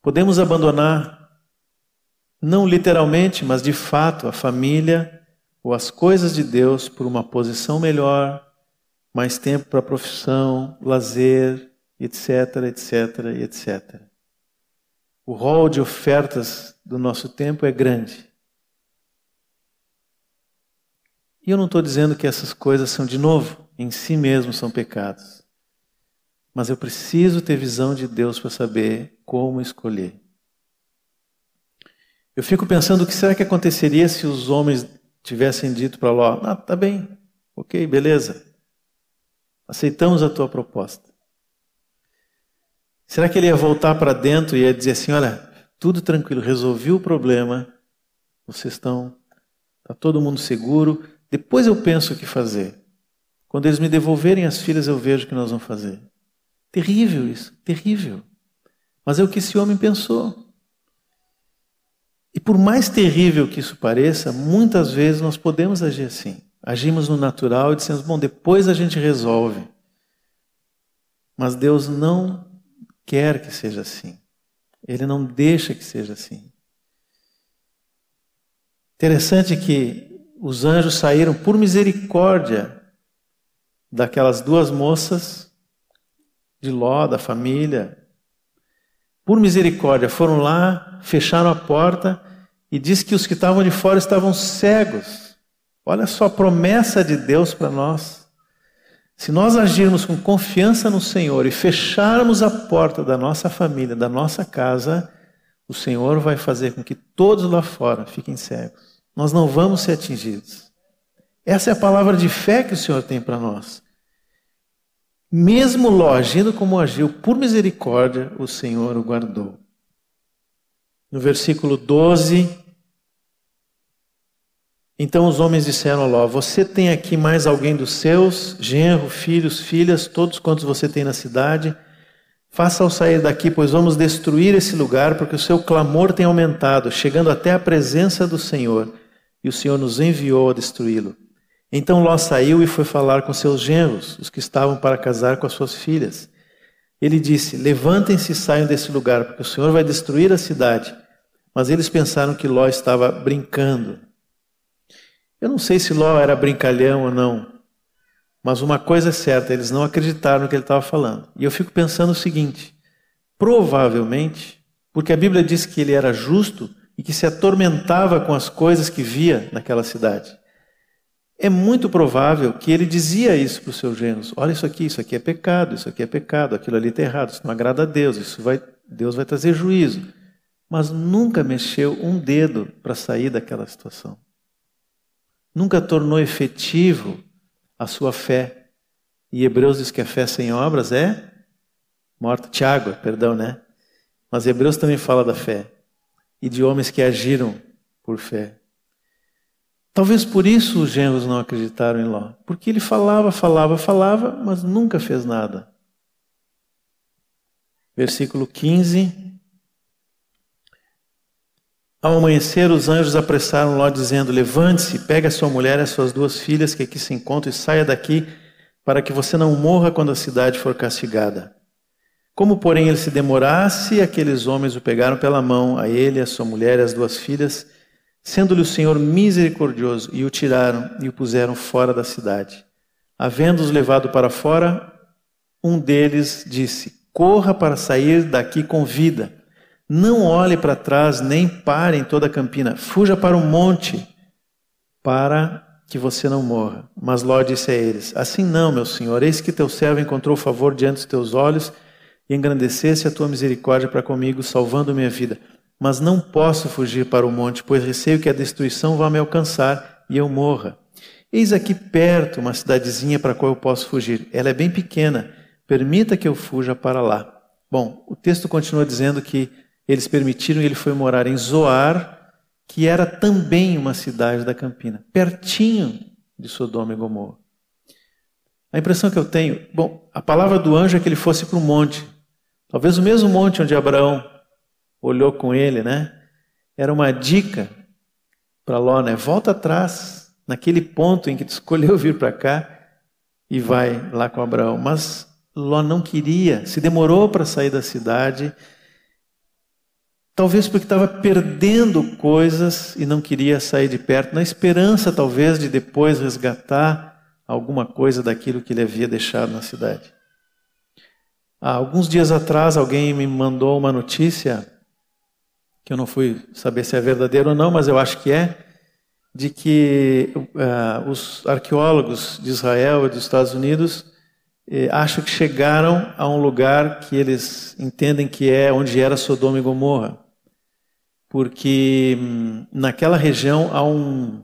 Podemos abandonar, não literalmente, mas de fato, a família ou as coisas de Deus por uma posição melhor, mais tempo para profissão, lazer, etc, etc, etc. O rol de ofertas do nosso tempo é grande. E eu não estou dizendo que essas coisas são, de novo, em si mesmos são pecados. Mas eu preciso ter visão de Deus para saber como escolher. Eu fico pensando o que será que aconteceria se os homens tivessem dito para Ló: Ah, tá bem, ok, beleza, aceitamos a tua proposta. Será que ele ia voltar para dentro e ia dizer assim: Olha, tudo tranquilo, resolvi o problema, vocês estão, está todo mundo seguro, depois eu penso o que fazer. Quando eles me devolverem as filhas, eu vejo o que nós vamos fazer. Terrível isso, terrível. Mas é o que esse homem pensou. E por mais terrível que isso pareça, muitas vezes nós podemos agir assim. Agimos no natural e dizemos, bom, depois a gente resolve. Mas Deus não quer que seja assim. Ele não deixa que seja assim. Interessante que os anjos saíram por misericórdia daquelas duas moças de Ló, da família. Por misericórdia, foram lá, fecharam a porta e diz que os que estavam de fora estavam cegos. Olha só a promessa de Deus para nós. Se nós agirmos com confiança no Senhor e fecharmos a porta da nossa família, da nossa casa, o Senhor vai fazer com que todos lá fora fiquem cegos nós não vamos ser atingidos. Essa é a palavra de fé que o Senhor tem para nós. Mesmo Ló agindo como agiu, por misericórdia, o Senhor o guardou. No versículo 12, então os homens disseram a Ló: Você tem aqui mais alguém dos seus, genro, filhos, filhas, todos quantos você tem na cidade? Faça-o sair daqui, pois vamos destruir esse lugar, porque o seu clamor tem aumentado, chegando até a presença do Senhor e o Senhor nos enviou a destruí-lo. Então Ló saiu e foi falar com seus genros, os que estavam para casar com as suas filhas. Ele disse: Levantem-se e saiam desse lugar, porque o Senhor vai destruir a cidade. Mas eles pensaram que Ló estava brincando. Eu não sei se Ló era brincalhão ou não, mas uma coisa é certa: eles não acreditaram no que ele estava falando. E eu fico pensando o seguinte: provavelmente, porque a Bíblia diz que ele era justo, e que se atormentava com as coisas que via naquela cidade. É muito provável que ele dizia isso para os seus genros: olha isso aqui, isso aqui é pecado, isso aqui é pecado, aquilo ali está errado, isso não agrada a Deus, isso vai, Deus vai trazer juízo. Mas nunca mexeu um dedo para sair daquela situação. Nunca tornou efetivo a sua fé. E Hebreus diz que a fé sem obras é morta. Tiago, perdão, né? Mas Hebreus também fala da fé e de homens que agiram por fé. Talvez por isso os genros não acreditaram em Ló, porque ele falava, falava, falava, mas nunca fez nada. Versículo 15. Ao amanhecer, os anjos apressaram Ló, dizendo: Levante-se, pegue a sua mulher e as suas duas filhas que aqui se encontram e saia daqui, para que você não morra quando a cidade for castigada. Como, porém, ele se demorasse, aqueles homens o pegaram pela mão, a ele, a sua mulher e as duas filhas, sendo-lhe o Senhor misericordioso, e o tiraram e o puseram fora da cidade. Havendo-os levado para fora, um deles disse: Corra para sair daqui com vida. Não olhe para trás, nem pare em toda a campina. Fuja para o monte, para que você não morra. Mas Ló disse a eles: Assim não, meu senhor, eis que teu servo encontrou favor diante dos teus olhos e engrandecesse a tua misericórdia para comigo, salvando minha vida. Mas não posso fugir para o monte, pois receio que a destruição vá me alcançar e eu morra. Eis aqui perto uma cidadezinha para a qual eu posso fugir. Ela é bem pequena. Permita que eu fuja para lá. Bom, o texto continua dizendo que eles permitiram e ele foi morar em Zoar, que era também uma cidade da Campina, pertinho de Sodoma e Gomorra. A impressão que eu tenho, bom, a palavra do anjo é que ele fosse para um monte. Talvez o mesmo monte onde Abraão olhou com ele, né? Era uma dica para Ló, né? Volta atrás, naquele ponto em que tu escolheu vir para cá e vai lá com Abraão. Mas Ló não queria, se demorou para sair da cidade, talvez porque estava perdendo coisas e não queria sair de perto, na esperança talvez de depois resgatar alguma coisa daquilo que ele havia deixado na cidade. Há alguns dias atrás alguém me mandou uma notícia que eu não fui saber se é verdadeira ou não, mas eu acho que é, de que uh, os arqueólogos de Israel e dos Estados Unidos eh, acham que chegaram a um lugar que eles entendem que é onde era Sodoma e Gomorra. Porque hum, naquela região há um.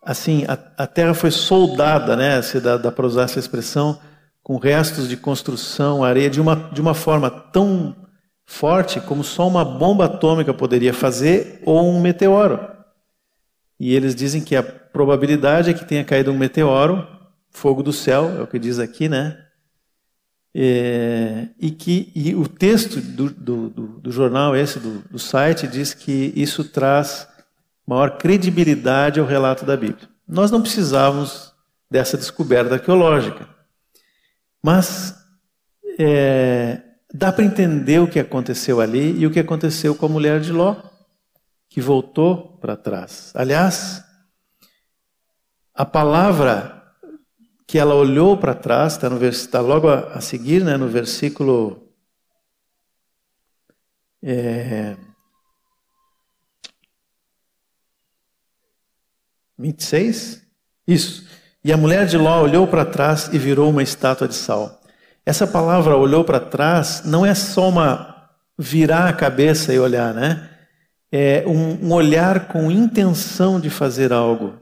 Assim, a, a terra foi soldada, né? Se dá, dá para usar essa expressão, com restos de construção, areia, de uma, de uma forma tão forte como só uma bomba atômica poderia fazer ou um meteoro. E eles dizem que a probabilidade é que tenha caído um meteoro, fogo do céu, é o que diz aqui, né? É, e que e o texto do, do, do, do jornal, esse do, do site, diz que isso traz maior credibilidade ao relato da Bíblia. Nós não precisávamos dessa descoberta arqueológica, mas é, dá para entender o que aconteceu ali e o que aconteceu com a mulher de Ló que voltou para trás. Aliás, a palavra que ela olhou para trás, está tá logo a, a, seguir, né, no versículo. É, 26? Isso. E a mulher de Ló olhou para trás e virou uma estátua de sal. Essa palavra olhou para trás não é só uma virar a cabeça e olhar, né? é um, um olhar com intenção de fazer algo.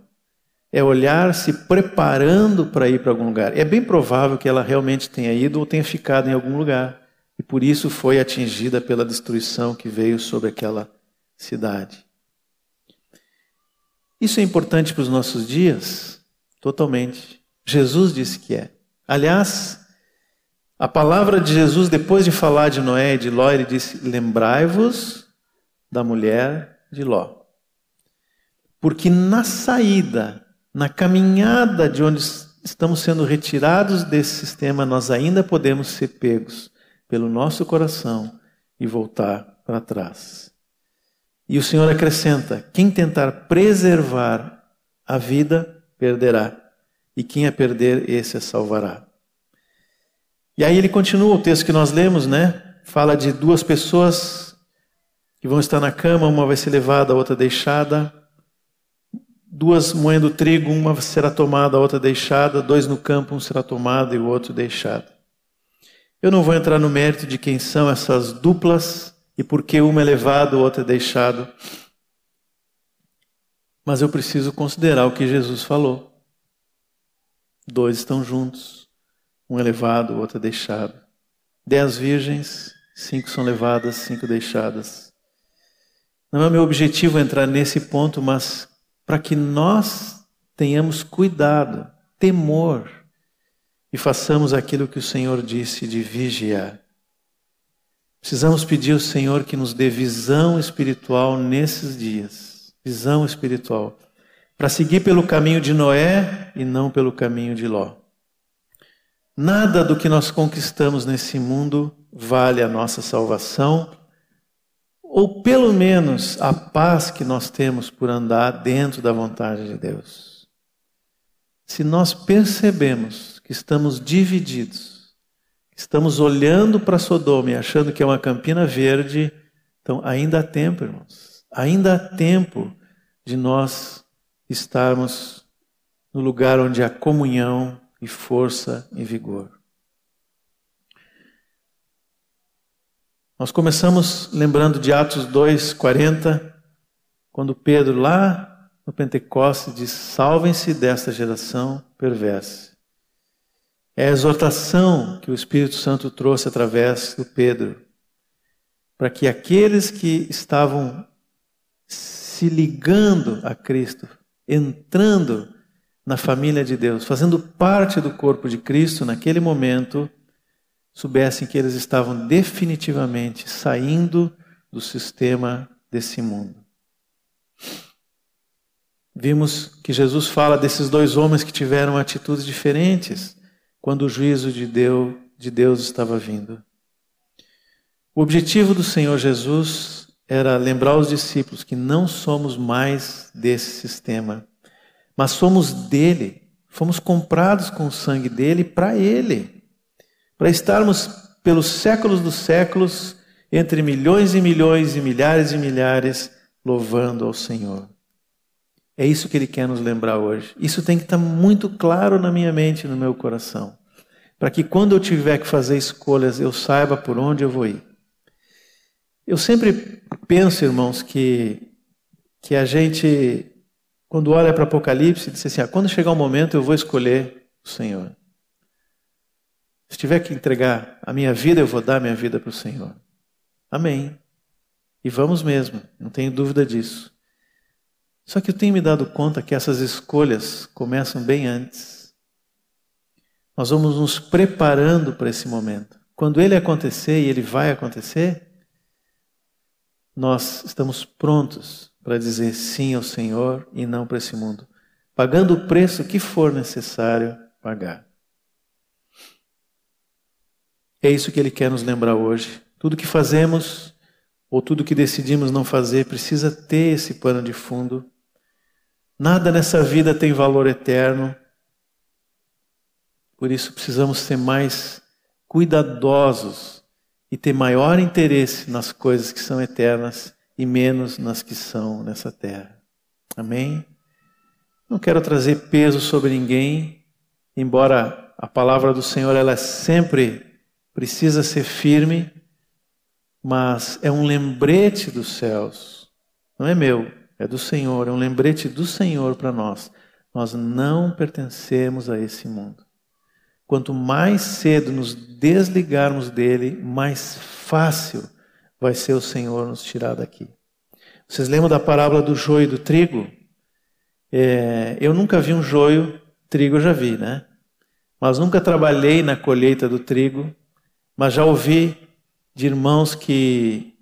É olhar se preparando para ir para algum lugar. É bem provável que ela realmente tenha ido ou tenha ficado em algum lugar. E por isso foi atingida pela destruição que veio sobre aquela cidade. Isso é importante para os nossos dias? Totalmente. Jesus disse que é. Aliás, a palavra de Jesus, depois de falar de Noé e de Ló, ele disse: Lembrai-vos da mulher de Ló. Porque na saída, na caminhada de onde estamos sendo retirados desse sistema, nós ainda podemos ser pegos pelo nosso coração e voltar para trás. E o Senhor acrescenta: quem tentar preservar a vida, perderá, e quem a perder, esse a salvará. E aí ele continua o texto que nós lemos, né? Fala de duas pessoas que vão estar na cama, uma vai ser levada, a outra deixada. Duas moendo trigo, uma será tomada, a outra deixada. Dois no campo, um será tomado e o outro deixado. Eu não vou entrar no mérito de quem são essas duplas e por que uma é levada, a outra é deixada. Mas eu preciso considerar o que Jesus falou. Dois estão juntos, um é levado, o outro é deixado. Dez virgens, cinco são levadas, cinco deixadas. Não é meu objetivo entrar nesse ponto, mas para que nós tenhamos cuidado, temor e façamos aquilo que o Senhor disse de vigiar. Precisamos pedir ao Senhor que nos dê visão espiritual nesses dias, visão espiritual, para seguir pelo caminho de Noé e não pelo caminho de Ló. Nada do que nós conquistamos nesse mundo vale a nossa salvação ou pelo menos a paz que nós temos por andar dentro da vontade de Deus. Se nós percebemos que estamos divididos, estamos olhando para Sodoma e achando que é uma campina verde, então ainda há tempo, irmãos. Ainda há tempo de nós estarmos no lugar onde há comunhão e força e vigor. Nós começamos lembrando de Atos 2:40, quando Pedro lá no Pentecostes diz: "Salvem-se desta geração perversa". É a exortação que o Espírito Santo trouxe através do Pedro, para que aqueles que estavam se ligando a Cristo, entrando na família de Deus, fazendo parte do corpo de Cristo naquele momento, soubessem que eles estavam definitivamente saindo do sistema desse mundo. Vimos que Jesus fala desses dois homens que tiveram atitudes diferentes quando o juízo de Deus, de Deus estava vindo. O objetivo do Senhor Jesus era lembrar os discípulos que não somos mais desse sistema, mas somos dele, fomos comprados com o sangue dele para ele, para estarmos pelos séculos dos séculos entre milhões e milhões e milhares e milhares louvando ao Senhor. É isso que ele quer nos lembrar hoje. Isso tem que estar muito claro na minha mente, no meu coração, para que quando eu tiver que fazer escolhas, eu saiba por onde eu vou ir. Eu sempre penso, irmãos, que que a gente quando olha para Apocalipse, diz assim: ah, quando chegar o momento, eu vou escolher o Senhor. Se tiver que entregar a minha vida, eu vou dar a minha vida para o Senhor. Amém. E vamos mesmo, não tenho dúvida disso. Só que eu tenho me dado conta que essas escolhas começam bem antes. Nós vamos nos preparando para esse momento. Quando ele acontecer, e ele vai acontecer, nós estamos prontos para dizer sim ao Senhor e não para esse mundo, pagando o preço que for necessário pagar. É isso que ele quer nos lembrar hoje. Tudo que fazemos ou tudo que decidimos não fazer precisa ter esse pano de fundo Nada nessa vida tem valor eterno. Por isso precisamos ser mais cuidadosos e ter maior interesse nas coisas que são eternas e menos nas que são nessa terra. Amém? Não quero trazer peso sobre ninguém, embora a palavra do Senhor ela sempre precisa ser firme, mas é um lembrete dos céus, não é meu é do Senhor, é um lembrete do Senhor para nós. Nós não pertencemos a esse mundo. Quanto mais cedo nos desligarmos dele, mais fácil vai ser o Senhor nos tirar daqui. Vocês lembram da parábola do joio e do trigo? É, eu nunca vi um joio, trigo eu já vi, né? Mas nunca trabalhei na colheita do trigo, mas já ouvi de irmãos que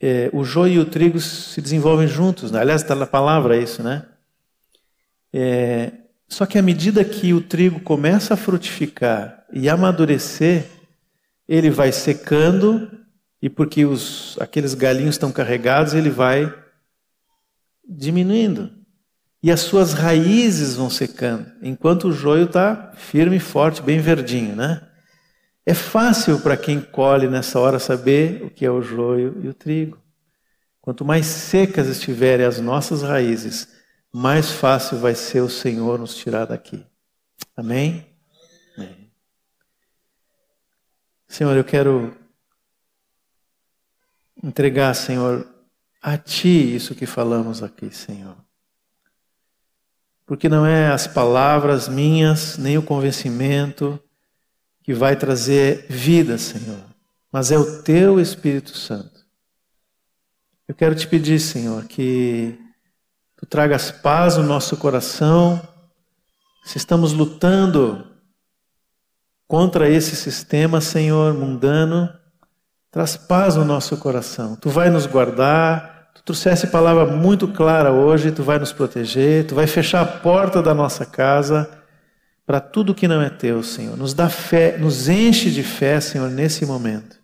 é, o joio e o trigo se desenvolvem juntos. Né? Aliás, está na palavra isso, né? É, só que à medida que o trigo começa a frutificar e amadurecer, ele vai secando e porque os, aqueles galinhos estão carregados, ele vai diminuindo. E as suas raízes vão secando, enquanto o joio está firme e forte, bem verdinho, né? É fácil para quem colhe nessa hora saber o que é o joio e o trigo. Quanto mais secas estiverem as nossas raízes, mais fácil vai ser o Senhor nos tirar daqui. Amém? Amém. Senhor, eu quero entregar, Senhor, a Ti isso que falamos aqui, Senhor. Porque não é as palavras minhas, nem o convencimento, que vai trazer vida, Senhor, mas é o teu Espírito Santo. Eu quero te pedir, Senhor, que tu tragas paz no nosso coração. Se estamos lutando contra esse sistema, Senhor, mundano, traz paz no nosso coração. Tu vai nos guardar, tu trouxesse palavra muito clara hoje, tu vai nos proteger, tu vai fechar a porta da nossa casa para tudo que não é teu, Senhor. Nos dá fé, nos enche de fé, Senhor, nesse momento.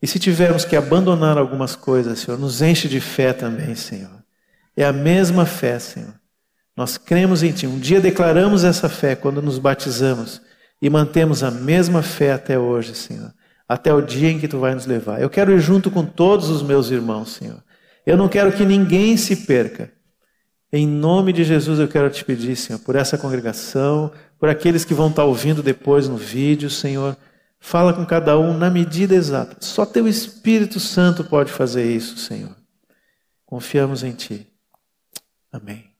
E se tivermos que abandonar algumas coisas, Senhor, nos enche de fé também, Senhor. É a mesma fé, Senhor. Nós cremos em Ti. Um dia declaramos essa fé quando nos batizamos e mantemos a mesma fé até hoje, Senhor. Até o dia em que Tu vai nos levar. Eu quero ir junto com todos os meus irmãos, Senhor. Eu não quero que ninguém se perca. Em nome de Jesus eu quero te pedir, Senhor, por essa congregação, por aqueles que vão estar ouvindo depois no vídeo, Senhor. Fala com cada um na medida exata. Só teu Espírito Santo pode fazer isso, Senhor. Confiamos em Ti. Amém.